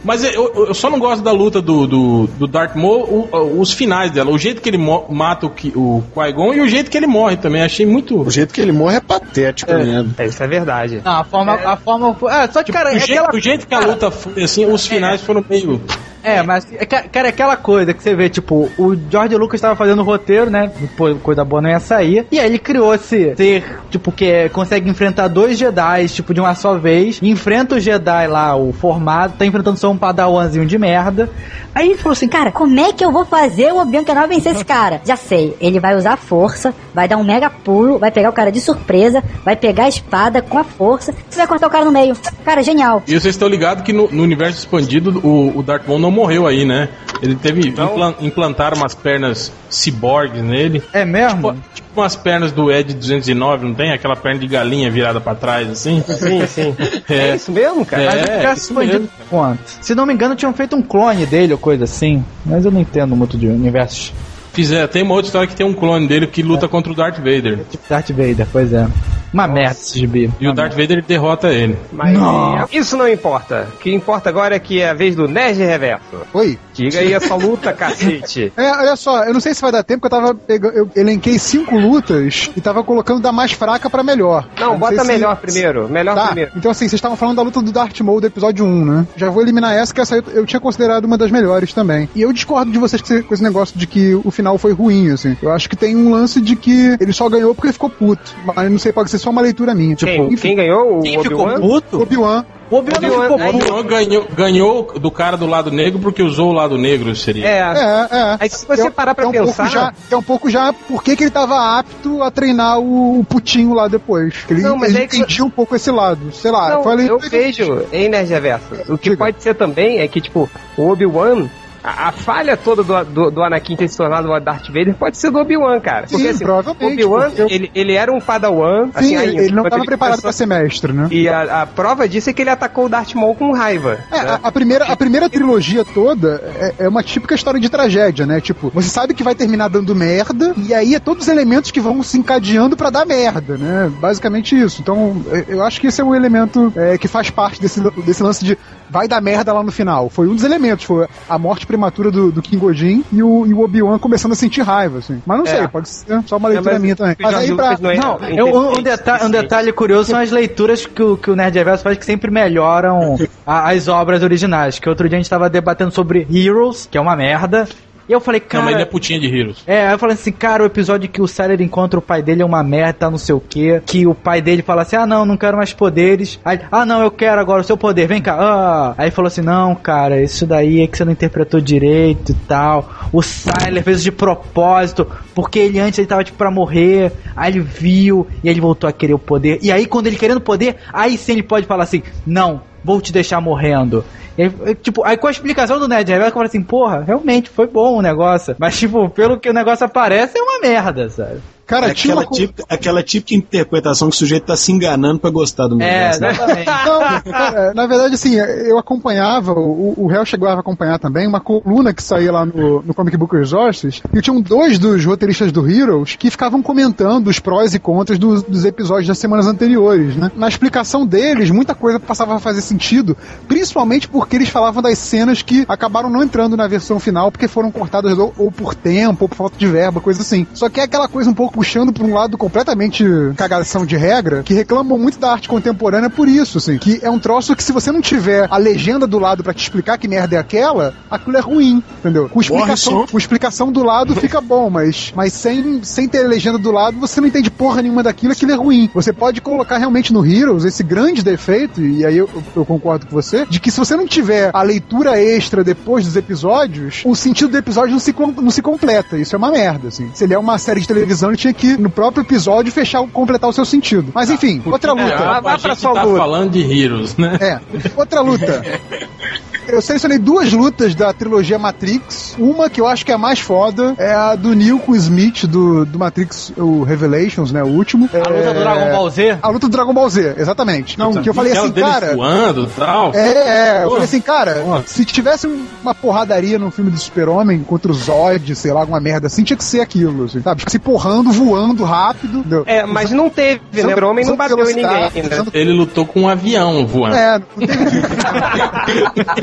Mas eu, eu só não gosto da luta do, do, do Darth Maul, o- os finais dela. O jeito que ele mata o, o Qui-Gon e o jeito que ele morre também. Achei muito... O jeito que ele morre é patético mesmo. É, isso é verdade. Não, a forma, a forma foi. É, só que, cara, o, é jeito, aquela. o jeito que a luta foi, assim, os finais foram meio... É, mas, é, ca- cara, é aquela coisa que você vê, tipo, o George Lucas estava fazendo o roteiro, né? Pô, coisa boa não ia sair. E aí ele criou esse ser, tipo, que é- consegue enfrentar dois Jedi, tipo, de uma só vez. Enfrenta o Jedi lá, o formado, tá enfrentando só um padawanzinho de merda. Aí ele falou assim, cara, como é que eu vou fazer o Obi-Wan Kenobi vencer esse cara? *laughs* Já sei, ele vai usar a força, vai dar um mega pulo, vai pegar o cara de surpresa, vai pegar a espada com a força, você vai cortar o cara no meio. Cara, genial. E vocês estão ligados que no, no universo expandido o, o Darth Maul não morreu aí, né? Ele teve... implan- implantaram umas pernas ciborgues nele. É mesmo? Tipo, tipo umas pernas do Ed 209, não tem? Aquela perna de galinha virada pra trás, assim? Sim, sim. *laughs* É. É isso mesmo, cara? É, ele já isso mesmo. quanto? Se não me engano, tinham feito um clone dele ou coisa assim. Mas eu não entendo muito de universos. Fizer, tem uma outra história que tem um clone dele que luta contra o Darth Vader. Tipo Darth Vader, pois é. Uma merda esse gibi. E o Darth Vader derrota ele. Mas Nossa. isso não importa. O que importa agora é que é a vez do Nerd Reverso. Oi. Diga aí essa luta, cacete. *laughs* É, olha só, eu não sei se vai dar tempo, porque eu tava pegando. Eu elenquei cinco lutas e tava colocando da mais fraca pra melhor. Eu Não, bota sei se- melhor primeiro. Melhor Tá, primeiro. então assim, vocês estavam falando da luta do Darth Maul do episódio 1, né? Já vou eliminar essa, que essa eu, eu tinha considerado uma das melhores também. E eu discordo de vocês com esse, negócio de que o final foi ruim, assim. Eu acho que tem um lance de que ele só ganhou porque ficou puto. Mas não sei, pode ser só uma leitura minha. Quem, Tipo, quem ganhou? O Quem ficou puto? Obi-Wan. O Obi-Wan ficou O puto. Obi-Wan ganhou, ganhou do cara do lado negro porque usou o lado negro, seria. É. É, é. Aí se você É- parar pra é um pensar- Pouco já, é um pouco já por que que ele tava apto a treinar o, o putinho lá depois. Ele, Não, mas ele aí que- entendia um pouco esse lado. Sei lá, Não, eu que vejo em Nerd Reverso. O que Diga. pode ser também é que, tipo, o Obi-Wan. A, a falha toda do, do, do Anakin ter se tornado o Darth Vader pode ser do Obi-Wan, cara. Sim, Porque assim, o provavelmente, Obi-Wan, eu- ele, ele era um padawan. assim, Sim, ainda, ele não quando tava preparado pra ser mestre, né? E a, a prova disso é que ele atacou o Darth Maul com raiva. É, né? a, a primeira, a primeira trilogia toda é, é uma típica história de tragédia, né? Tipo, você sabe que vai terminar dando merda, e aí é todos os elementos que vão se encadeando pra dar merda, né? Basicamente isso. Então, eu acho que esse é um elemento é, que faz parte desse, desse lance de vai dar merda lá no final. Foi um dos elementos, foi a morte prematura do, do King Godin e o, o Obi-Wan começando a sentir raiva, assim. Mas não É. sei, pode ser só uma leitura mas minha também. Mas aí pra... Não é- Não, é eu- um, um, deta- um suficiente. detalhe curioso são as leituras que o, que o Nerd Reverso faz que sempre melhoram a- as obras originais. Que outro dia a gente tava debatendo sobre Heroes, que é uma merda. E eu falei, Não, cara. mas ele é putinha de Heroes. É, aí eu falei assim, cara, o episódio que o Sailor encontra o pai dele é uma merda, não sei o quê. Que o pai dele fala assim, ah não, não quero mais poderes. Aí, ah não, eu quero agora o seu poder, vem cá. Ah. Aí falou assim, não, cara, isso daí é que você não interpretou direito e tal. O Sailor fez isso de propósito, porque ele antes ele tava tipo pra morrer. Aí ele viu e ele voltou a querer o poder. E aí quando ele querendo poder, aí sim ele pode falar assim, não, vou te deixar morrendo. Aí, tipo, aí com a explicação do Ned Reverso, eu falei assim, porra, realmente foi bom o negócio. Mas, tipo, pelo que o negócio aparece, é uma merda, sabe? Cara, É aquela, uma típica, aquela típica interpretação que o sujeito tá se enganando pra gostar do É, negócio. né? exatamente. *laughs* Não, cara, na verdade, assim, eu acompanhava, o, o Hell chegou a acompanhar também, uma coluna que saía lá no, no Comic Book Resources, e tinham dois dos roteiristas do Heroes que ficavam comentando os prós e contras dos, dos episódios das semanas anteriores, né? Na explicação deles, muita coisa passava a fazer sentido, principalmente porque eles falavam das cenas que acabaram não entrando na versão final porque foram cortadas ou, ou por tempo, ou por falta de verba, coisa assim. Só que é aquela coisa um pouco puxando pra um lado completamente cagação de regra, que reclamam muito da arte contemporânea por isso, assim, que é um troço que se você não tiver a legenda do lado pra te explicar que merda é aquela, aquilo é ruim, entendeu? Com explicação, com explicação do lado fica bom, mas, mas sem, sem ter legenda do lado você não entende porra nenhuma daquilo, aquilo é ruim. Você pode colocar realmente no Heroes esse grande defeito, e aí eu, eu concordo com você, de que se você não tiver a leitura extra depois dos episódios, o sentido do episódio não se, não se completa. Isso é uma merda, assim. Se ele é uma série de televisão, ele tinha que, no próprio episódio, fechar, completar o seu sentido. Mas enfim, outra É, luta. a, vai a pra gente tá luta. falando de Heroes, né? É, outra luta. *laughs* Eu selecionei duas lutas da trilogia Matrix. Uma que eu acho que é a mais foda é a do Neo com o Smith do, do Matrix, o Revelations, né? O último. A luta do Dragon Ball Z. A luta do Dragon Ball Z, exatamente. Não, que eu falei assim, cara. voando e tal. É, é, eu falei assim, cara, Pô. se tivesse uma porradaria no filme do Super-Homem contra o Zod, sei lá, alguma merda assim, tinha que ser aquilo, assim, sabe? Se porrando, voando rápido. entendeu? É, mas não teve, né? O homem não bateu em velocidade, ninguém, né? Ele lutou com um avião voando. É, não teve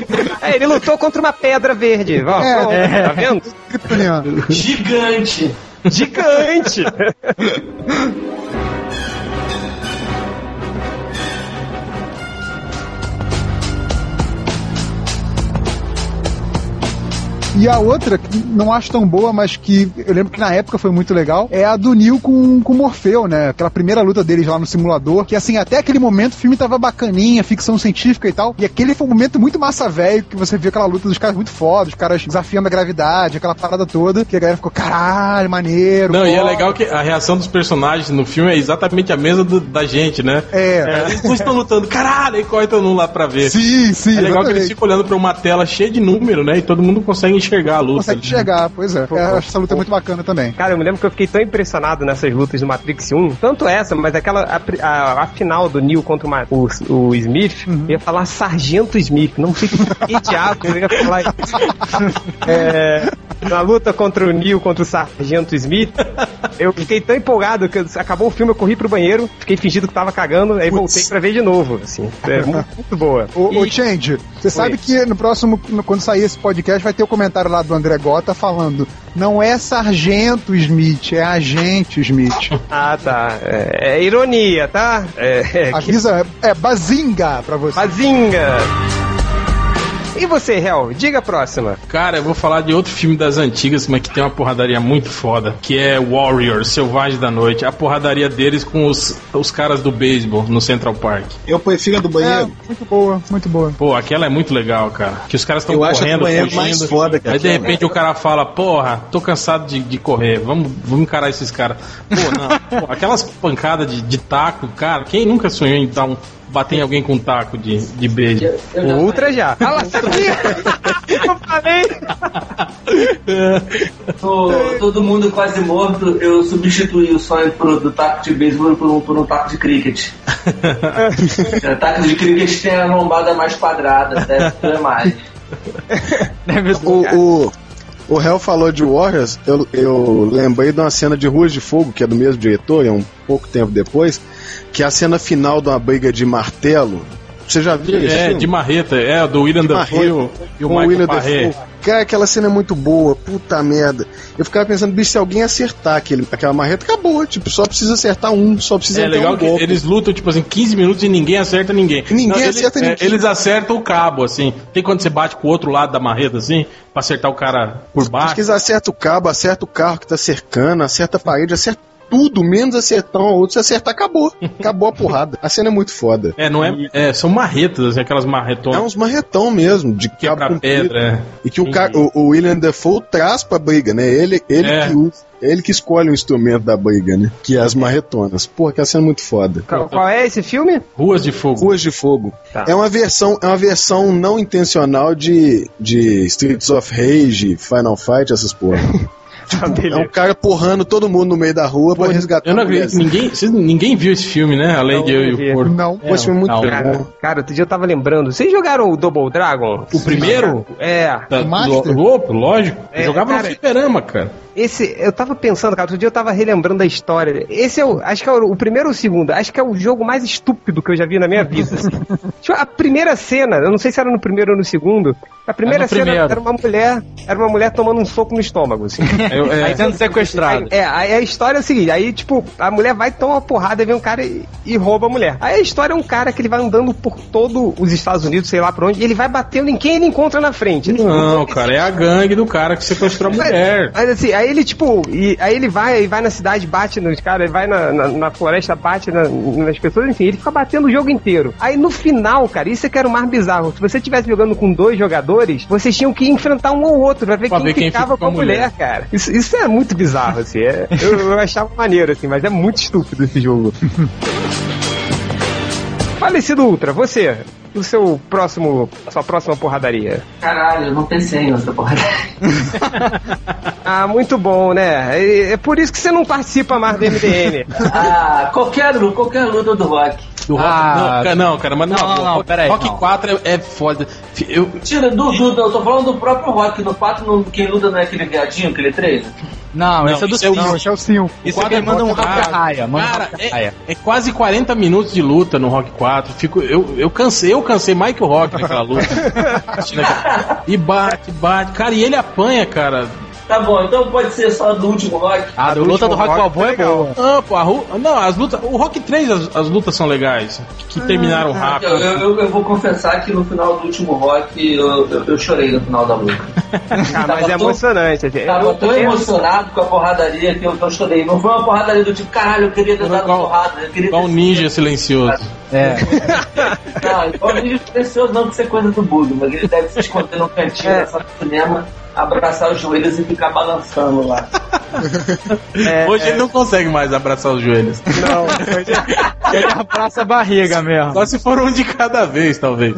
*laughs* *laughs* É, ele lutou contra uma pedra verde. Ó, É, é. Tá vendo? kryptoniano. Gigante. Gigante! *laughs* E a outra, que não acho tão boa, mas que eu lembro que na época foi muito legal, é a do Neo com, com o Morfeu, né? Aquela primeira luta deles lá no simulador, que assim, até aquele momento o filme tava bacaninha, ficção científica e tal, e aquele foi um momento muito massa velho, que você viu aquela luta dos caras muito foda, os caras desafiando a gravidade, aquela parada toda, que a galera ficou, caralho, maneiro. Não, e é foda." legal que a reação dos personagens no filme é exatamente a mesma do- da gente, né? É. Eles não estão lutando, caralho, e corre todo mundo lá pra ver. Sim, sim, é legal que eles exatamente. ficam olhando pra uma tela cheia de número, né? E todo mundo consegue enxergar a luta. Consegue ali. chegar, pois é. Eu acho essa luta muito bacana também. Cara, eu me lembro que eu fiquei tão impressionado nessas lutas do Matrix 1, tanto essa, mas aquela, a, a- a final do Neo contra o, o, o Smith, Uhum. eu ia falar Sargento Smith, não sei que diabo eu ia falar isso. É, na luta contra o Neo contra o Sargento Smith, eu fiquei tão empolgado que acabou o filme, eu corri pro banheiro, fiquei fingindo que tava cagando, aí voltei pra ver de novo, assim. É muito, muito boa. Ô, E- Change, você sabe que no próximo, quando sair esse podcast, vai ter o comentário lá do André Gota falando: não é Sargento Smith, é Agente Smith. *laughs* Ah, tá. É, é ironia, tá? É, é, Avisa, é Bazinga pra você. Bazinga! E você, Hel? Diga a próxima. Cara, eu vou falar de outro filme das antigas, mas que tem uma porradaria muito foda, que é Warrior, Selvagem da Noite. A porradaria deles com os, os caras do beisebol no Central Park. Eu prefiro a do É, banheiro. muito boa, muito boa. Pô, aquela é muito legal, cara. Que os caras estão Eu acho a do correndo, banheiro fugindo. mais foda que Aí de repente o cara fala, porra, tô cansado de, de correr, vamos, vamos encarar esses caras. Pô, não. *laughs* Pô, aquelas pancadas de, de taco, cara, quem nunca sonhou em dar um. Bater em alguém com um taco de, de beijo? Eu, eu já Outra já. Lá? Eu falei. tô, todo mundo quase morto, eu substituí o sonho pro, do taco de beisebol por um, por um taco de cricket. o *laughs* taco de cricket tem a lombada mais quadrada, deve ter mais. O, o, o Hell falou de Warriors, eu, eu lembrei de uma cena de Ruas de Fogo, que é do mesmo diretor, é um pouco tempo depois, que é a cena final de uma briga de martelo. Você já viu esse É, filme? de marreta, é, do William Dafoe e o- e o Michael Parré. Cara, aquela cena é muito boa, puta merda. Eu ficava pensando, bicho, se alguém acertar aquele, aquela marreta, acabou. Tipo, só precisa acertar um, só precisa É legal um que golpe. eles lutam, tipo assim, 15 minutos e ninguém acerta ninguém. Ninguém eles, acerta é, ninguém. Eles acertam o cabo, assim. Tem quando você bate com o outro lado da marreta, assim, pra acertar o cara por Acho baixo. que eles acertam o cabo, acerta o carro que tá cercando, acerta a parede, acerta tudo, menos acertar um ao outro. Se acertar, acabou. Acabou a porrada. A cena é muito foda. É, não é, é, são marretas, assim, aquelas É marretonas uns marretão mesmo, de que é cabo pra comprido. pedra. é. E que o, cara, o, o William Defoe traz pra briga, né? Ele, ele É. que usa, ele que escolhe o instrumento da briga, né? Que é as marretonas. Porra, que cena é muito foda. Qual, qual é esse filme? Ruas de fogo. Ruas de Fogo. Tá. É uma versão, é uma versão não intencional de, de Streets of Rage, Final Fight, essas porra. *laughs* *laughs* Tá, É um cara porrando todo mundo no meio da rua pra resgatar Eu não a acredito. Ninguém, ninguém viu esse filme, né? Além Não, de eu não e o Porco. Não. Pô, esse filme é muito Não, bom. Cara, cara, outro dia eu tava lembrando. Vocês jogaram o Double Dragon? O primeiro? É. Tá, O Master? lo- Opa, lógico. É, eu jogava cara, no fliperama, cara. Esse, eu tava pensando, cara, outro dia eu tava relembrando da história. Esse é o, acho que é o, o primeiro ou o segundo, acho que é o jogo mais estúpido que eu já vi na minha vida. assim. *laughs* Tipo, a primeira cena, eu não sei se era no primeiro ou no segundo, a primeira É no cena primeiro. era uma mulher, era uma mulher tomando um soco no estômago, assim. *laughs* Eu- é, Aí sendo sequestrado. Aí, é, aí a história é o seguinte, aí tipo, a mulher vai tomar uma porrada e vem um cara e, e rouba a mulher. Aí a história é um cara que ele vai andando por todos os Estados Unidos, sei lá por onde, e ele vai batendo em quem ele encontra na frente. Não, cara, é a gangue do cara que sequestrou a mulher. Mas assim, aí ele, tipo, e, aí ele vai, aí vai na cidade, bate nos caras, ele vai na, na, na floresta, bate na- nas pessoas, enfim, ele fica batendo o jogo inteiro. Aí no final, cara, isso é que era o mais bizarro. Se você estivesse jogando com dois jogadores, vocês tinham que enfrentar um ao outro pra ver, Pra quem, ver quem ficava fica com a mulher, cara. Isso, isso é muito bizarro, assim. é- eu, eu achava maneiro, assim, mas é muito estúpido esse jogo. *laughs* Falecido Ultra, você, o seu próximo, sua próxima porradaria. Caralho, eu não pensei nessa porra. *laughs* Ah, muito bom, né? É, é por isso que você não participa mais do MDM. *laughs* Ah, qualquer, qualquer luta do rock. Do rock. Ah, não, cara, não, cara, mas não. Não, não, não, Rock- peraí, Rock não. 4 é, é foda. Eu, Tira do, do, do- eu tô falando do próprio rock. No 4, no, quem luta não é aquele viadinho, aquele 3? Não, Não, esse é do isso é o- 5. Não, esse é o 5. Isso O é que ele manda um é rock. raia. Manda um Cara, rock é, raia. é quase 40 minutos de luta no Rock 4. Fico, eu, eu cansei, eu cansei mais que o Rock naquela luta. *laughs* e bate, bate. Cara, e ele apanha, cara. Tá bom, então pode ser só do último rock. A do luta do Rock Balboa é boa. Não, pô, a não, as lutas. O Rock 3, as, as lutas são legais. Que terminaram rápido. Eu, eu, eu vou confessar que no final do último rock eu, eu, eu chorei no final da luta. *laughs* Ah, mas é tão- emocionante. Tava Eu- tão emocionado com a porradaria que eu, que eu chorei. Não foi uma porradaria do tipo, caralho, eu queria ter dado porrada. Eu queria Igual *laughs* um ninja silencioso. É. Não, igual ninja precioso não, que isso é coisa do Bug, mas ele deve se esconder no cantinho É. da sala de cinema, abraçar os joelhos e ficar balançando lá. *laughs* é, Hoje ele não consegue mais abraçar os joelhos. Não, Ele abraça a barriga mesmo. Só se for um de cada vez, talvez.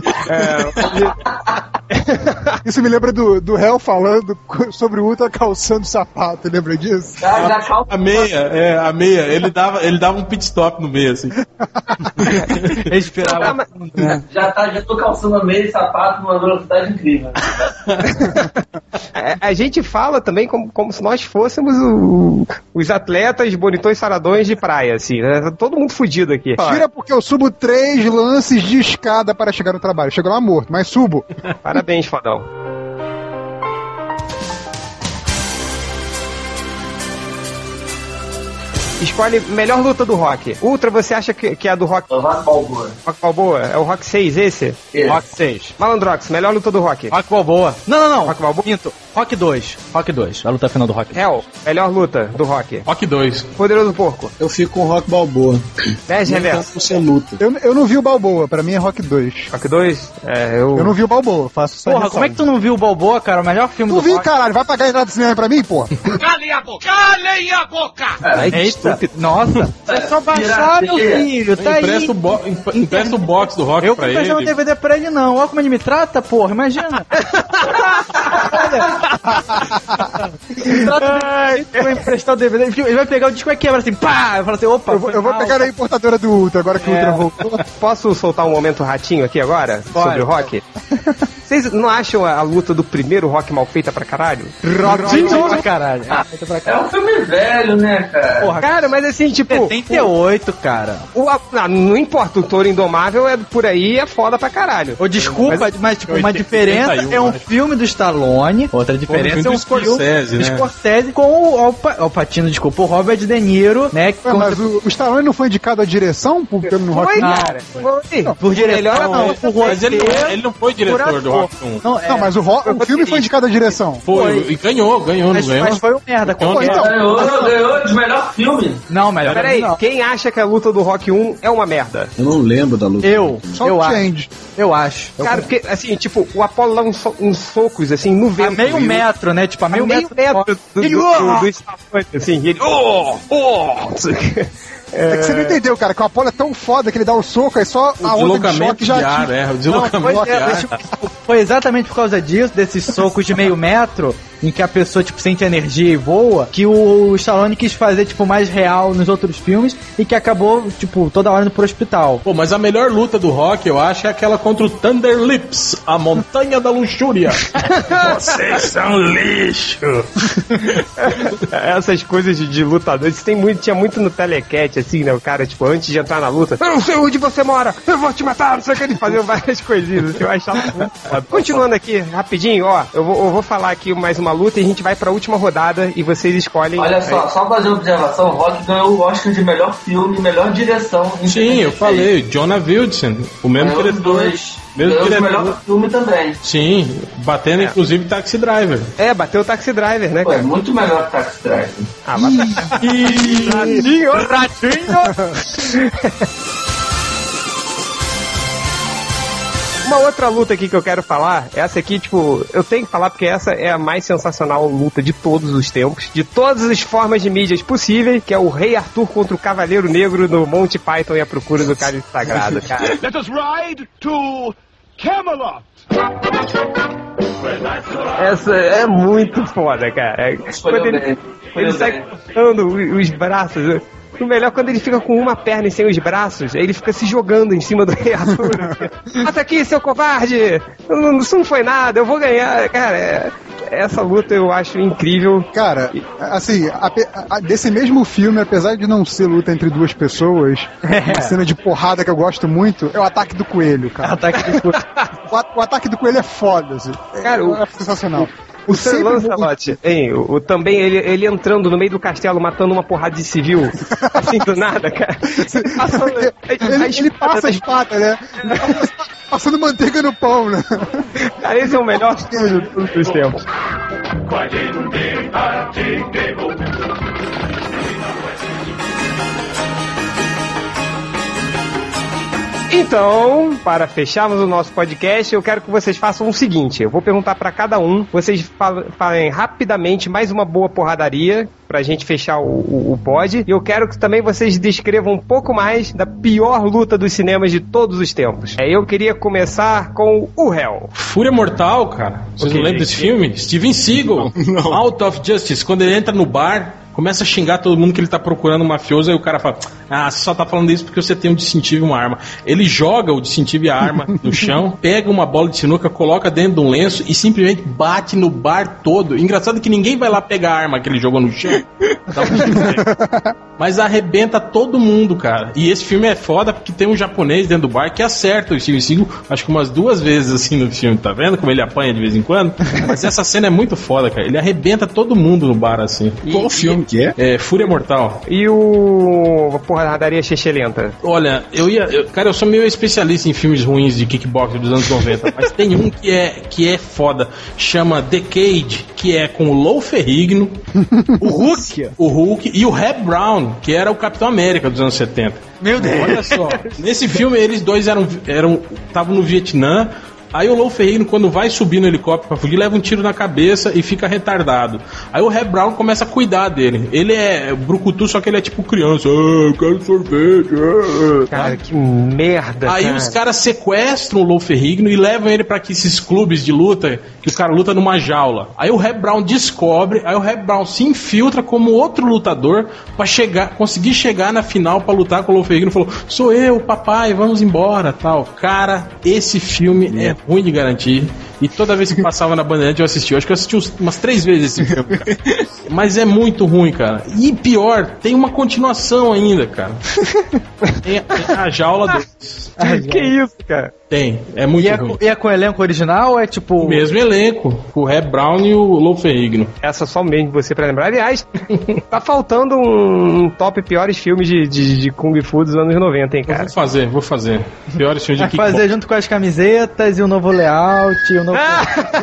*laughs* Isso me lembra do, do Hell falando sobre o Ultra calçando sapato, lembra disso? Já, já calma. A meia, é, a meia. Ele dava, ele dava um pit stop no meio, assim. *laughs* Ele esperava. Já, tá, já tô calçando a meia e sapato numa velocidade incrível. *laughs* É, a gente fala também como, como se nós fôssemos o- os atletas bonitões saradões de praia, assim, né? Tá Todo mundo fudido aqui. Tira porque eu subo três lances de escada para chegar no trabalho. Chego lá morto, mas subo. Parabéns, fodão. Escolhe melhor luta do rock. Ultra, você acha que, que é a do rock, Eu rock balboa. rock Balboa? É o Rock 6 esse? Esse. Rock 6. Malandrox, melhor luta do rock. Rock Balboa. Não, não, não. Rock Balboa? Minto. Rock 2. Rock 2. A luta final do Rock. Hell, melhor luta do rock. Rock 2. Poderoso Porco. Eu fico com Rock Balboa. 10 Nem tanto reverso. ser luta. Eu, eu não vi o Balboa, pra mim é Rock 2. Rock 2? É, eu... Eu não vi o Balboa, faço só Porra, como é que tu não viu o Balboa, cara? O melhor filme Não do vi, rock. caralho, vai pagar entrada de cinema pra mim, porra? *laughs* Ai, que Eita, nossa. É só baixar, meu filho. Tá aí. Empresta o, bo emp- empresta o box do Rock Eu pra vou emprestar um ele. DVD pra ele, não. Olha como ele me trata, porra. Imagina. *laughs* Eu vou emprestar o DVD. Ele vai pegar o disco e quebra assim, pá! Eu falo assim, opa. Eu vou, eu pegar a importadora do Ultra, agora que o Ultra É. voltou. Posso soltar um momento ratinho aqui agora? Sobre o rock? *laughs* Vocês não acham a, a luta do primeiro rock mal feita pra caralho? Rock pra caralho. Ah, Feita pra É caralho. um filme velho, né, cara? Porra, Cara, mas assim, tipo. 78, cara. O, não, não importa, o Touro Indomável é por aí é foda pra caralho. Ô, desculpa, mas, tipo, uma 80, diferença 81, é um acho. filme do Stallone, outra diferença filme é um Scorsese, filme né? do Scorsese com o Alpa, Alpatino, desculpa, o Robert De Niro, né? conta- mas o, o Stallone não foi indicado à direção por, pelo no Rock Foi, Não, cara. Foi. por direção, melhor não, não. por Mas ele não, roteiro, ele não foi diretor do. Rock 1. Não, é, Não, mas o, ro- o filme foi indicado à direção. Foi, e ganhou, ganhou, não mas, ganhou? mas foi um merda. Qualquer- então. Ganhou, ganhou de melhor filme. Não, melhor Peraí, não. quem acha que a luta do Rock 1 é uma merda? Eu não lembro da luta. Eu, Só eu acho, Change. eu acho. Eu Cara, porque, assim, tipo, o Apollo dá uns, so- uns socos, assim, no a vento. meio e o- metro, né? Tipo, a a meio, meio, metro. metro do, do, Ele, do, do Stallone, assim, e ele... Oh! Oh! *laughs* É que você não entendeu, cara, que o Apollo é tão foda que ele dá o soco, aí só O a onda de deslocamento choque de já ar, atinge. é, o Não, deslocamento foi, de é, ar. foi exatamente por causa disso, desses socos de meio metro, em que a pessoa, tipo, sente energia e voa, que o Stallone quis fazer, tipo, mais real nos outros filmes e que acabou, tipo, toda hora indo pro hospital. Pô, mas a melhor luta do Rock, eu acho, é aquela contra o Thunder Lips, a montanha da luxúria. *laughs* Vocês são lixo. *laughs* Essas coisas de, de lutadores, tem muito, tinha muito no telecat, assim, né? O cara, tipo, antes de entrar na luta, eu não sei onde você mora, eu vou te matar, não sei o que, ele fazia várias coisinhas, assim, eu achava muito. Continuando aqui, rapidinho, ó, eu vou, eu vou falar aqui mais uma luta e a gente vai pra última rodada e vocês escolhem. Olha só, só fazer uma observação, o Rock ganhou o Oscar de melhor filme, melhor direção. em Sim, eu 76. falei, Jonah Wildsen, o mesmo Ganhou os diretor. dois. Mesmo Ganhou o diretor. melhor filme também. Sim, batendo inclusive Taxi Driver. É, bateu o Taxi Driver, né, Pô, é muito melhor que Taxi Driver. Ah, mas... Ratinho, ratinho! Uma outra luta aqui que eu quero falar, essa aqui, tipo, eu tenho que falar porque essa é a mais sensacional luta de todos os tempos, de todas as formas de mídias possíveis, que é o Rei Arthur contra o Cavaleiro Negro no Monte Python e a procura do Cálice Sagrado, cara. *laughs* Let us ride to Camelot. Essa é muito foda, cara. Quando ele, ele sai cortando os braços. O melhor é quando ele fica com uma perna e sem os braços, ele fica se jogando em cima do Rei Arthur. Mata aqui, seu covarde! Não- Isso não foi nada, eu vou ganhar. Cara, é- essa luta eu acho incrível. Cara, assim, ape- a- desse mesmo filme, apesar de não ser luta entre duas pessoas, uma cena de porrada que eu gosto muito é o ataque do coelho, cara. Ataque do coelho. *laughs* O, a- o ataque do coelho é foda, assim. Cara, o- é sensacional. O Sir sempre- Lancelot, hein, o, o- também ele, ele entrando no meio do castelo matando uma porrada de civil, *laughs* assim do nada, cara. Passando- Ele, ele passa a espada, né? Ele passa- Passando manteiga no pão, né? Cara, esse é o melhor filme de todos os tempos. Então, para fecharmos o nosso podcast, eu quero que vocês façam o seguinte: eu vou perguntar para cada um, vocês fal- falem rapidamente mais uma boa porradaria pra gente fechar o, o, o pod. E eu quero que também vocês descrevam um pouco mais da pior luta dos cinemas de todos os tempos. É, eu queria começar com o Hell. Fúria Mortal, cara. Vocês Ok, não lembram desse filme? Steven Seagal, *laughs* Out of Justice, quando ele entra no bar, começa a xingar todo mundo que ele tá procurando um mafioso, aí o cara fala: Ah, você só tá falando isso porque você tem um distintivo e uma arma. Ele joga o distintivo e a arma no *laughs* chão, pega uma bola de sinuca, coloca dentro de um lenço e simplesmente bate no bar todo. Engraçado que ninguém vai lá pegar a arma que ele jogou no chão. *laughs* Mas arrebenta todo mundo, cara. E esse filme é foda porque tem um japonês dentro do bar que acerta o Steven Seagal, acho que umas duas vezes assim no filme, tá vendo? Como ele apanha de vez em quando. Mas essa cena é muito foda, cara. Ele arrebenta todo mundo no bar assim. Qual filme que é? É Fúria Mortal. E o porradaria Chechelenta. Olha, eu ia. eu- cara, eu sou meio especialista em filmes ruins de kickboxing dos anos 90, mas tem um que é, que é foda. Chama The Cage, que é com o Lou Ferrigno, o Hulk, o Hulk e o Reb Brown, que era o Capitão América dos anos 70. Meu Deus. Olha só, nesse filme eles dois eram eram estavam no Vietnã. Aí o Lou Ferrigno, quando vai subir no helicóptero pra fugir, leva um tiro na cabeça e fica retardado. Aí o Reb Brown começa a cuidar dele. Ele é brucutu, só que ele é tipo criança. Ah, eu quero sorvete. ah, ah. Cara, que merda. Aí cara. os caras sequestram o Lou Ferrigno e levam ele pra esses clubes de luta que o cara luta numa jaula. Aí o Reb Brown descobre, aí o Reb Brown se infiltra como outro lutador pra chegar, conseguir chegar na final pra lutar com o Lou Ferrigno. Falou: "Sou eu, papai, vamos embora", tal. Cara, esse filme é ruim de garantir. E toda vez que passava na Bandeirante eu assistia. Eu acho que eu assisti umas três vezes esse filme. cara. Mas é muito ruim, cara. E pior, tem uma continuação ainda, cara. Tem, tem a jaula 2. *laughs* que isso, cara? Tem, é muito E é, ruim. e é com o elenco original ou é tipo. O mesmo elenco, o Reb Brown e o Lou Ferrigno. Essa só mesmo você pra lembrar. Aliás, *laughs* tá faltando um, top piores filmes de, de, de Kung Fu dos anos 90, hein, Eu cara? Vou fazer, vou fazer. Piores filmes de Vai kickboxing. fazer junto com as camisetas e o novo layout e o novo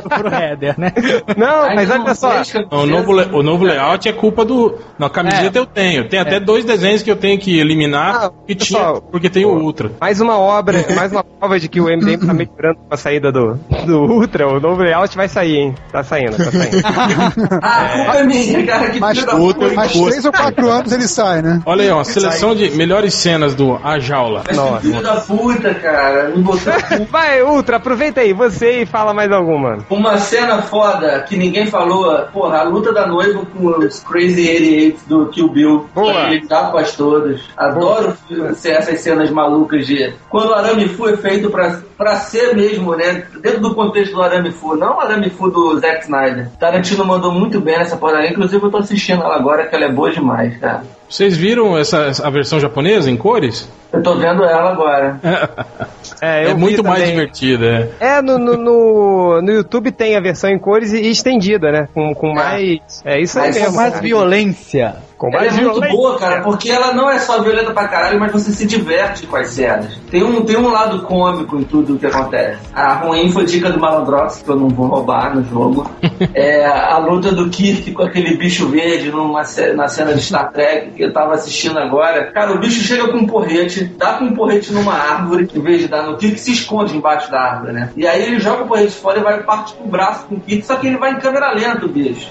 pro header, né? Não, Aí mas não olha só. Não, o, novo, le- o novo layout é culpa do. Na camiseta eu tenho. Tem até dois desenhos que eu tenho que eliminar Ah, que pessoal, tinha, porque tem o Ultra. Mais uma obra, mais uma prova de que o MDM tá melhorando com a saída do, do Ultra. O novo layout vai sair, hein? Tá saindo, tá saindo. *laughs* Ah, a culpa é minha, cara. Que da puta. mais três ou quatro anos ele sai, né? Olha aí, ó, seleção de melhores cenas do A Jaula. Mas que filho da puta, cara. Me botou. Vai, Ultra, aproveita aí, você e fala Fala mais alguma. Uma cena foda que ninguém falou, porra, a luta da noiva com os Crazy 88 do Kill Bill. Boa. Ele dá todas. Adoro ser essas cenas malucas de. Quando o Arame Fu é feito pra, pra ser mesmo, né? Dentro do contexto do Arame Fu, não o Arame Fu do Zack Snyder. Tarantino mandou muito bem essa porra. Inclusive eu tô assistindo ela agora, que ela é boa demais, cara. Vocês viram essa, a versão japonesa em cores? Eu tô vendo ela agora. *laughs* É, É muito mais divertida. É. É, no, no, no, no YouTube tem a versão em cores e estendida, né? Com, com mais. É isso aí mesmo. Mais violência. Com Ela mais é muito violência. boa, cara, porque ela não é só violenta pra caralho, mas você se diverte com as cenas. Tem um, tem um lado cômico em tudo o que acontece. A ruim foi dica do Malandrox, que eu não vou roubar no jogo. *laughs* é a luta do Kirk com aquele bicho verde numa, na cena de Star Trek que eu tava assistindo agora. Cara, o bicho chega com um porrete, dá com um porrete numa árvore, em vez de dar no Kirk, se esconde embaixo da árvore, né? E aí ele joga o porrete fora e vai parte pro braço com o Kirk, só que ele vai em câmera lenta, o bicho.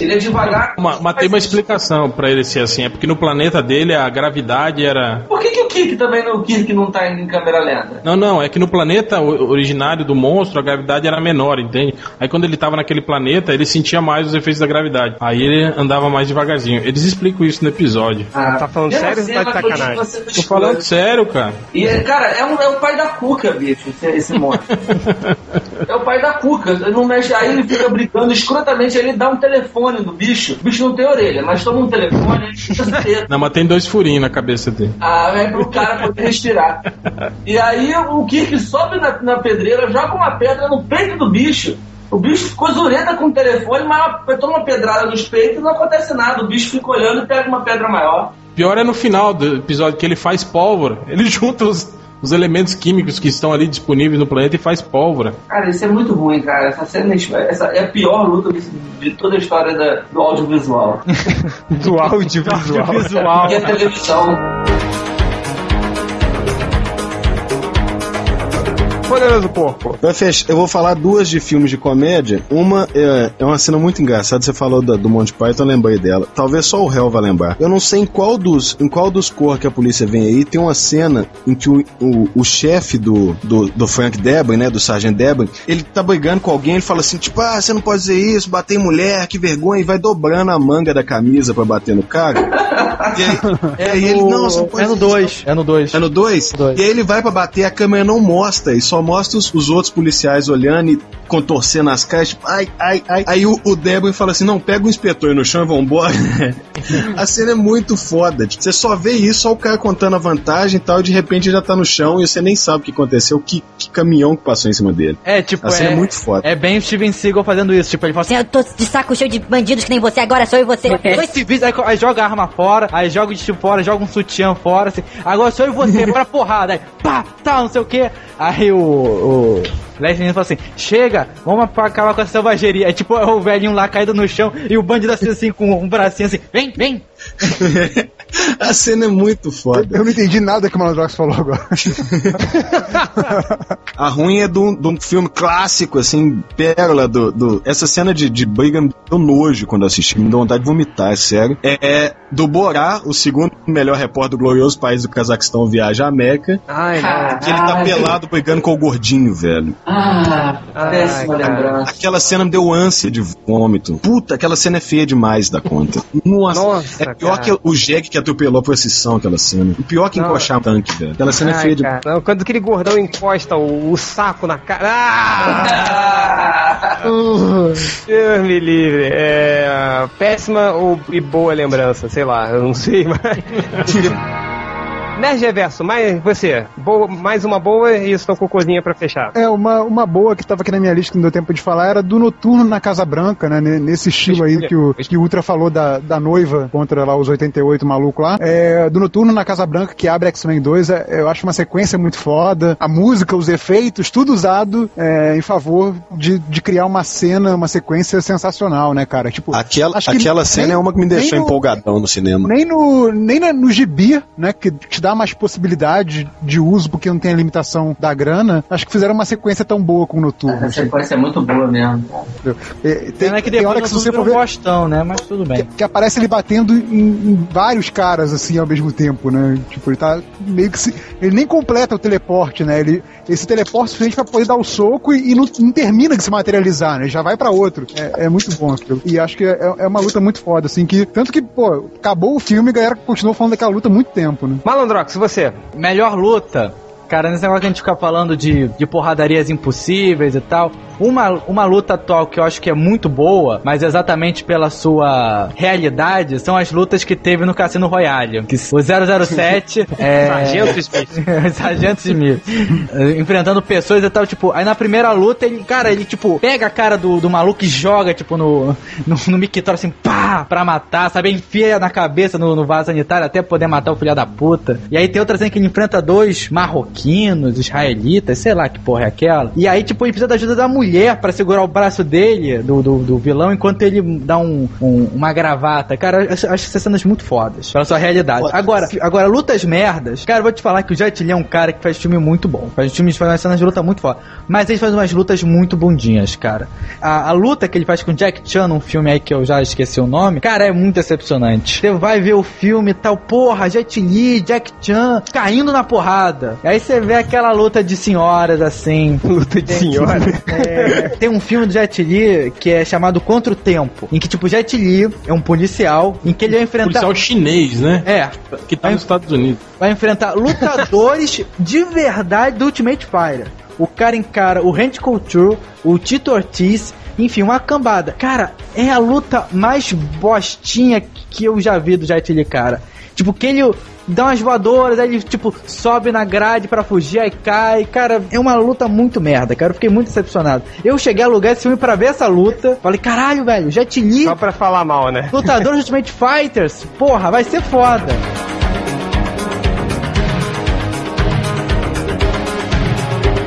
Ele é devagar. Uma, mas tem uma explicação pra ele ser assim. É porque no planeta dele a gravidade era. Por que, que Kirk também não, o Kirk não tá indo em câmera lenta? Não, não, é que no planeta originário do monstro a gravidade era menor, entende? Aí quando ele tava naquele planeta, ele sentia mais os efeitos da gravidade. Aí ele andava mais devagarzinho. Eles explicam isso no episódio. Tá falando sério ou tá de que sacanagem? você Tô falando sério, cara. E, cara, é, um- é o pai da Cuca, bicho, esse, monstro. *laughs* é o pai da Cuca. Ele não mexe, aí ele fica brincando escrotamente, aí ele dá um telefone no bicho. O bicho não tem orelha, mas toma um telefone, ele. *laughs* Não, mas tem dois furinhos na cabeça dele. Ah, é pro cara poder respirar. E aí o Kirk sobe na, na pedreira, joga uma pedra no peito do bicho. O bicho ficou zureta com o telefone, mas toma uma pedrada nos peitos e não acontece nada. O bicho fica olhando e pega uma pedra maior. Pior é no final do episódio que ele faz pólvora. Ele *laughs* junta os, os elementos químicos que estão ali disponíveis no planeta e faz pólvora. Cara, isso é muito ruim, cara. Essa cena essa é a pior luta de, toda a história da- do audiovisual. *laughs* Do audiovisual. Visual. *laughs* E a televisão. Poderoso porco. Fechar, eu vou falar duas de filmes de comédia. Uma é, é uma cena muito engraçada. Você falou da- do Monty Python, eu lembrei dela. Talvez só o réu vai lembrar. Eu não sei em qual dos, em qual dos cor que a polícia vem aí. Tem uma cena em que o, o, o chefe do, do, do Frank Debrin, né, do Sargent Debrin, ele tá brigando com alguém. Ele fala assim, tipo, ah, você não pode dizer isso, bater em mulher, que vergonha. E vai dobrando a manga da camisa pra bater no cara. E aí, *laughs* é, e ele, não, você não pode É no dizer isso, 2. É no 2. é no 2? Dois. E aí ele vai pra bater, a câmera não mostra, e só mostra os, os outros policiais olhando e contorcendo as caras, tipo, ai, ai, ai. Aí o, o Débora fala assim: não, pega o inspetor no chão e vambora. *laughs* a cena é muito foda. Tipo, você só vê isso, só o cara contando a vantagem e tal, e de repente ele já tá no chão e você nem sabe o que aconteceu, que, que caminhão que passou em cima dele. É, tipo, A cena é, é muito foda. É bem o Steven Seagal fazendo isso. Tipo, ele fala assim, eu tô de saco cheio de bandidos que nem você, agora sou eu e você. dois civis, aí, aí joga a arma fora, aí joga o destino fora, joga um sutiã fora, assim, agora sou eu e você, pra porrada, aí, pá, tá, não sei o que. Aí o, o Leslie fala assim, chega, vamos pra acabar com a selvageria. Aí tipo, o velhinho lá caído no chão e o bandido assim, assim com um bracinho assim, vem, vem. *laughs* a cena é muito foda. Eu não entendi nada que o Malandrox falou agora. *laughs* A ruim é de um, de um filme clássico, assim, pérola do. do- essa cena de, de briga me deu nojo quando eu assisti, me deu vontade de vomitar, é sério. É, é do Borá, o segundo melhor repórter do glorioso país do Cazaquistão, Viaja à América. Ai, não. Que ele tá Caralho. pelado brigando com o gordinho, velho. Ah, péssima Ai, lembrança. Aquela cena me deu ânsia de vômito. Puta, aquela cena é feia demais da conta. Nossa, Nossa, é pior cara. que o Jack que atropelou a procissão, aquela cena. O pior que Não. encoxar um tanque, velho. Aquela cena é Ai, feia demais. Não, quando aquele gordão encosta o, o saco na cara. Ah! Deus me livre. É, péssima ou, e boa lembrança, sei lá, eu não sei, mas. *laughs* Nerd Reverso, mais você. Boa, mais uma boa e estou com cozinha pra fechar. É, uma, uma boa que tava aqui na minha lista que não deu tempo de falar era do Noturno na Casa Branca, né? ne- Nesse estilo aí que o, que o Ultra falou da, da noiva contra lá os 88 maluco lá. É, do Noturno na Casa Branca que abre X-Men 2, é, eu acho uma sequência muito foda. A música, os efeitos, tudo usado é, em favor de, de criar uma cena, uma sequência sensacional, né, cara? Tipo, Aquela, acho que aquela nem- cena é uma que me deixou nem no- empolgadão no cinema. nem no, nem na- no gibi, né, que te dá dá mais possibilidade de uso porque não tem a limitação da grana, acho que fizeram uma sequência tão boa com o Noturno. Essa sequência é muito boa mesmo. É, tem, Pena que tem depois hora que você for ver, gostão, né? Mas tudo bem. que, que aparece ele batendo em, em vários caras, assim, ao mesmo tempo, né? Tipo, ele tá meio que se, Ele nem completa o teleporte, né? Ele, esse teleporte é suficiente pra poder dar o soco e, e não, não termina de se materializar, né? Já vai pra outro. É, é muito bom aquilo. E acho que é, é uma luta muito foda, assim, que. Tanto que, pô, acabou o filme e a galera continuou falando daquela luta há muito tempo, né? Malandrox, você. Melhor luta. Cara, nesse negócio que a gente fica falando de, de porradarias impossíveis e tal. Uma, uma luta atual que eu acho que é muito boa, mas exatamente pela sua realidade, são as lutas que teve no Cassino Royale. Que o 007 *laughs* é. Sargento *laughs* Smith. Sargento Smith. eh, enfrentando pessoas e tal, tipo, aí na primeira luta ele, cara, ele tipo, pega a cara do, do maluco e joga, tipo, no, no, no mictório assim, pá, pra matar, sabe? Enfia na cabeça no, no vaso sanitário até poder matar o filho da puta. E aí tem outra cena que ele enfrenta dois marroquinos, israelitas, sei lá que porra é aquela. E aí, tipo, ele precisa da ajuda da mulher pra segurar o braço dele, do, do, do vilão, enquanto ele dá um, um- uma gravata. Cara, eu acho, acho essas cenas muito fodas, pela sua realidade. Agora, agora, lutas merdas. Cara, eu vou te falar que o Jet Li é um cara que faz filme muito bom. Faz filmes, faz umas cenas de luta muito foda. Mas ele faz umas lutas muito bundinhas, cara. A, a luta que ele faz com Jack Chan num filme aí que eu já esqueci o nome, cara, é muito decepcionante. Você vai ver o filme e tal, porra, Jet Li, Jack Chan, caindo na porrada. Aí você vê aquela luta de senhoras, assim. Luta de senhora. É, tem um filme do Jet Li que é chamado Contra o Tempo, em que, tipo, Jet Li é um policial, em que ele vai enfrentar... Policial chinês, né? É, Que tá nos Estados Unidos. vai enfrentar lutadores de verdade do Ultimate Fighter. O cara encara o Randy Couture, o Tito Ortiz, enfim, uma cambada. Cara, é a luta mais bostinha que eu já vi do Jet Li, cara. Tipo, que ele dá umas voadoras, aí ele, tipo, sobe na grade pra fugir, aí cai. Cara, é uma luta muito merda, cara. Eu fiquei muito decepcionado. Eu cheguei a alugar esse filme pra ver essa luta. Falei, caralho, velho, Jet Li, Só pra falar mal, né? lutador Ultimate Fighters, porra, vai ser foda.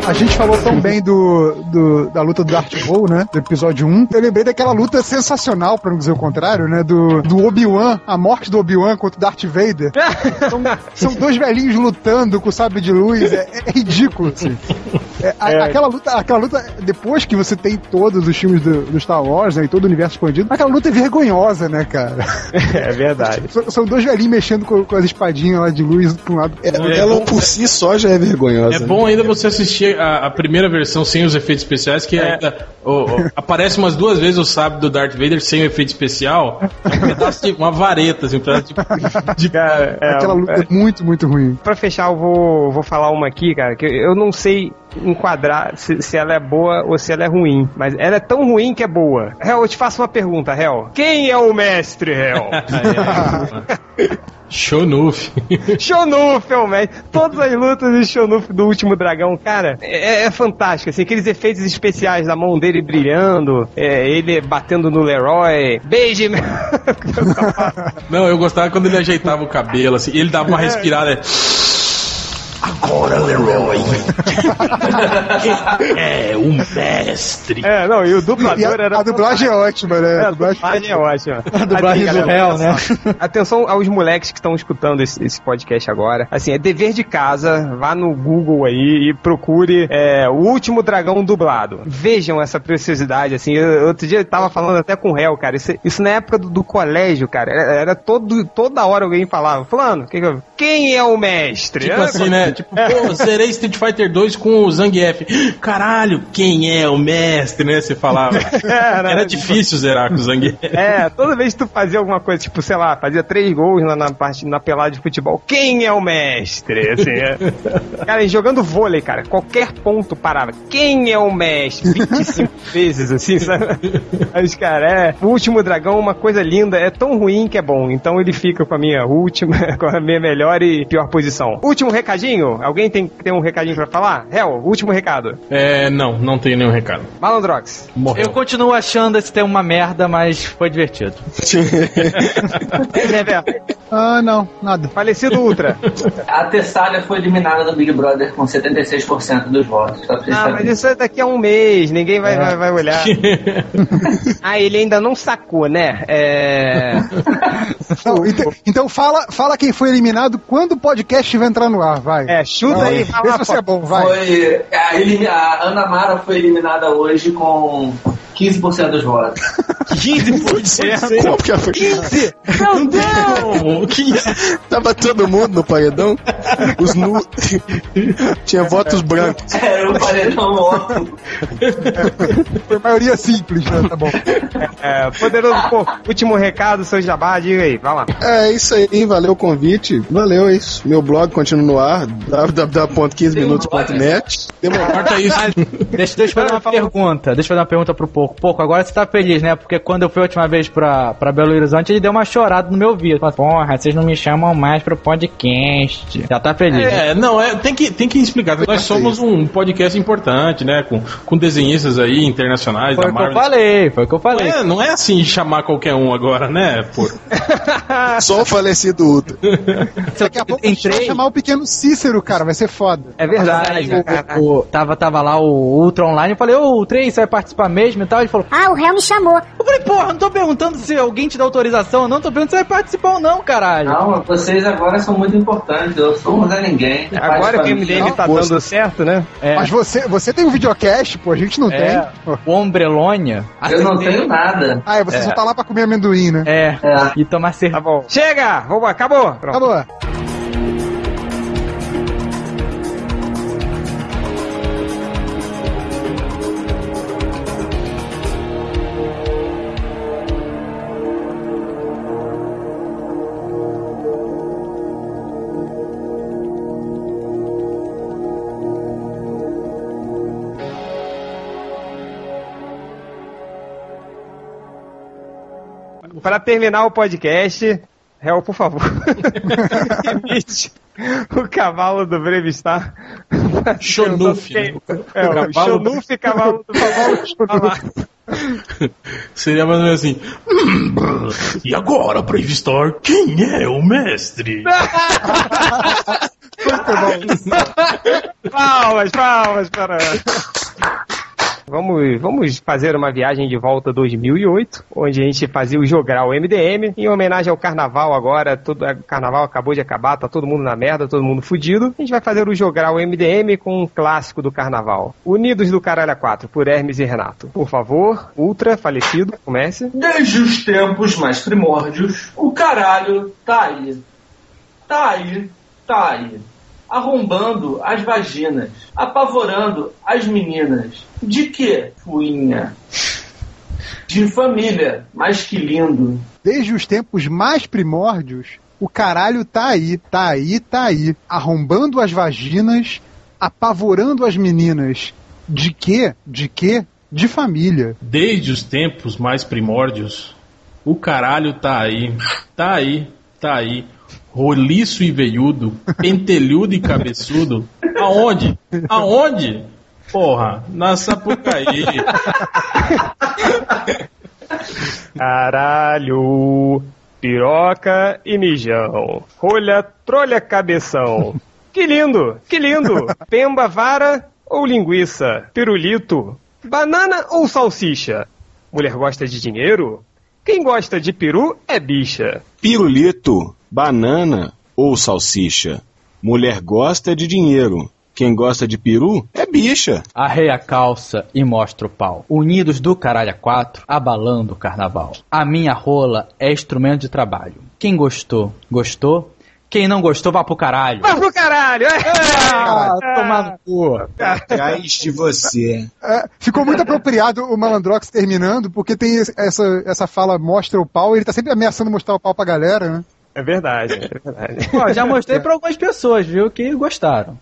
A gente falou tão bem do, do- da luta do Darth Maul, né? Do episódio 1. Eu lembrei daquela luta sensacional, pra não dizer o contrário, né? Do, do Obi-Wan, a morte do Obi-Wan contra o Darth Vader. *laughs* São, são dois velhinhos lutando com o sabre de luz. É, é ridículo, assim. É, a- Aquela, luta, aquela luta, depois que você tem todos os filmes do, do Star Wars, né? E todo o universo expandido, aquela luta é vergonhosa, né, cara? É verdade. *laughs* São, são dois velhinhos mexendo com, com as espadinhas lá de luz pra um lado. É, É ela bom- por si só já é vergonhosa. É né? bom ainda você assistir a, a primeira versão sem os efeitos especiais, que É. ainda, o- o- aparece umas duas vezes o sábio do Darth Vader sem o efeito especial. É um pedaço de uma vareta, assim, um pedaço de, de Cara, é, Aquela luta é, é muito, muito ruim. Pra fechar, eu vou, vou falar uma aqui, cara, que eu não sei enquadrar se, se ela é boa ou se ela é ruim. Mas ela é tão ruim que é boa. Hel, eu te faço uma pergunta, Hel. Quem é o mestre, Hel? *laughs* Shonuf. *laughs* Shonuf é o mestre. Todas as lutas de Shonuf do último dragão, cara, é, é fantástico. Assim, aqueles efeitos especiais da mão dele brilhando, é, ele batendo no Leroy. Beije, meu. *laughs* Não, eu gostava quando ele ajeitava o cabelo, assim, ele dava uma respirada. Agora, Leroy. *laughs* é o mestre. É, não, e o E dublador a, era. a dublagem é ótima, né? É, A dublagem- é ótima. A dublagem do réu, né? Atenção aos moleques que estão escutando esse, esse podcast agora. Assim, é dever de casa, vá no Google aí e procure é, o último dragão dublado. Vejam essa preciosidade, assim. Eu- outro dia eu tava falando até com o réu, cara. Isso, isso na época do, do colégio, cara. Era, era todo, toda hora alguém falava, Fulano, que que eu- quem é o mestre? Tipo assim, né? Tipo, pô, zerei Street Fighter 2 com o Zangief. Caralho, quem é o mestre, né? Você falava. *laughs* Era, Era difícil zerar com o Zangief. É, toda vez que tu fazia alguma coisa, tipo, sei lá, fazia três gols na, na parte na pelada de futebol, quem é o mestre? Assim, é. *laughs* Cara, jogando vôlei, cara, qualquer ponto parava. Quem é o mestre? 25 *laughs* vezes, assim, sabe? Mas, cara, é. O último dragão, uma coisa linda, é tão ruim que é bom. Então ele fica com a minha última, com a minha melhor e pior posição. Último recadinho, alguém tem, tem um recadinho pra falar? Hel, último recado. É, não, não tenho nenhum recado. Malandrox. Morreu. Eu continuo achando esse tema uma merda, mas foi divertido. *laughs* Never. Ah, não, nada. Falecido Ultra. *laughs* A Tessália foi eliminada do Big Brother com 76% dos votos. Vocês Ah, mas saberem. isso é daqui a um mês, ninguém vai, vai, vai olhar. *laughs* ah, ele ainda não sacou, né? É. Não, então, então fala, fala quem foi eliminado quando o podcast vai entrar no ar, vai. É, chuta Não, aí, fala, você é bom, vai. Foi, a, elimi- a Ana Mara foi eliminada hoje com 15% dos votos. 15%. Como que foi? 15! Meu Deus! Que... Tava todo mundo no paredão? Os nu... *laughs* Tinha votos brancos. Era um paredão ótimo. Foi maioria simples, né? Tá bom. É, poderoso, pô, último recado, seu jabá, diga aí, vai lá. É isso aí, valeu o convite. Valeu, é isso. Meu blog continua no ar, www.15minutos.net. Demorou. Corta isso. Deixa, deixa eu fazer uma pergunta. Deixa eu fazer uma pergunta pro Pouco. Pouco, agora você tá feliz, né? Porque quando eu fui a última vez pra, pra Belo Horizonte, ele deu uma chorada no meu ouvido. Falou, Porra, vocês não me chamam mais pro podcast. Já tá feliz. né? É, não, é, tem, que, tem que explicar. Nós somos um podcast importante, né? Com, com desenhistas aí internacionais Foi da o que eu Marvel. falei, foi o que eu falei. É, não é assim chamar qualquer um agora, né? Pô. *laughs* Só o falecido Ultra. Se *laughs* Daqui a pouco a gente vai entrei. chamar o pequeno Cícero, cara, vai ser foda. É verdade. O, o- tava, tava lá o Ultra Online, eu falei, ô, o 3, você vai participar mesmo e tal? Ele falou, Ah, o réu me chamou. eu falei, porra, não tô perguntando se alguém te dá autorização ou não, tô perguntando se você vai participar ou não, caralho. Não, vocês agora são muito importantes. Eu sou um Zé Ninguém. Agora que o Faz MDM tá Poxa. dando certo, né? É, Mas você, você tem um videocast, pô, a gente não é, tem. O Ombrelônia. Eu não tenho nada. Ah, é, você só tá lá pra comer amendoim, né? É, É. e tomar cerveja. Tá bom. Chega! Vamos, acabou! Pronto. Acabou. Para terminar o podcast, Hel, por favor, imite *laughs* o cavalo do Brevistar. Xonuf, né? É, o Cavalo- Xonuf, cavalo do cavalo. *laughs* Seria mais ou menos assim. "Hum, e agora, Brave quem é o mestre? *laughs* palmas, palmas para. Vamos, vamos fazer uma viagem de volta 2008, onde a gente fazia o Jogral MDM, em homenagem ao carnaval agora, todo, o carnaval acabou de acabar, tá todo mundo na merda, todo mundo fudido. A gente vai fazer o Jogral MDM com um clássico do carnaval. Unidos do Caralho 4, por Hermes e Renato. Por favor, Ultra, falecido, comece. Desde os tempos mais primórdios, o caralho tá aí. Tá aí, tá aí. Arrombando as vaginas, apavorando as meninas. De quê? Fuinha. De família, mas que lindo. Desde os tempos mais primórdios, o caralho tá aí, tá aí, tá aí. Arrombando as vaginas, apavorando as meninas. De quê? De quê? De família. Desde os tempos mais primórdios, o caralho tá aí, tá aí, tá aí. Roliço e veiudo, pentelhudo e cabeçudo. Aonde? Aonde? Porra, na Sapucaí. Caralho, piroca e mijão. Rolha, trolha, cabeção. Que lindo, que lindo. Pemba, vara ou linguiça? Pirulito, banana ou salsicha? Mulher gosta de dinheiro? Quem gosta de peru é bicha. Pirulito, banana ou salsicha? Mulher gosta de dinheiro. Quem gosta de peru é bicha. Arreia a calça e mostra o pau. Unidos do caralho a quatro, abalando o carnaval. A minha rola é instrumento de trabalho. Quem gostou, gostou. Quem não gostou, vá pro caralho. Vai pro caralho! Ah, tomar no cu. Atrás de você. É, ficou muito apropriado o Malandrox terminando, porque tem essa, essa fala mostra o pau, ele tá sempre ameaçando mostrar o pau pra galera, né? É verdade, é verdade. Ó, já mostrei pra algumas pessoas, viu, que gostaram.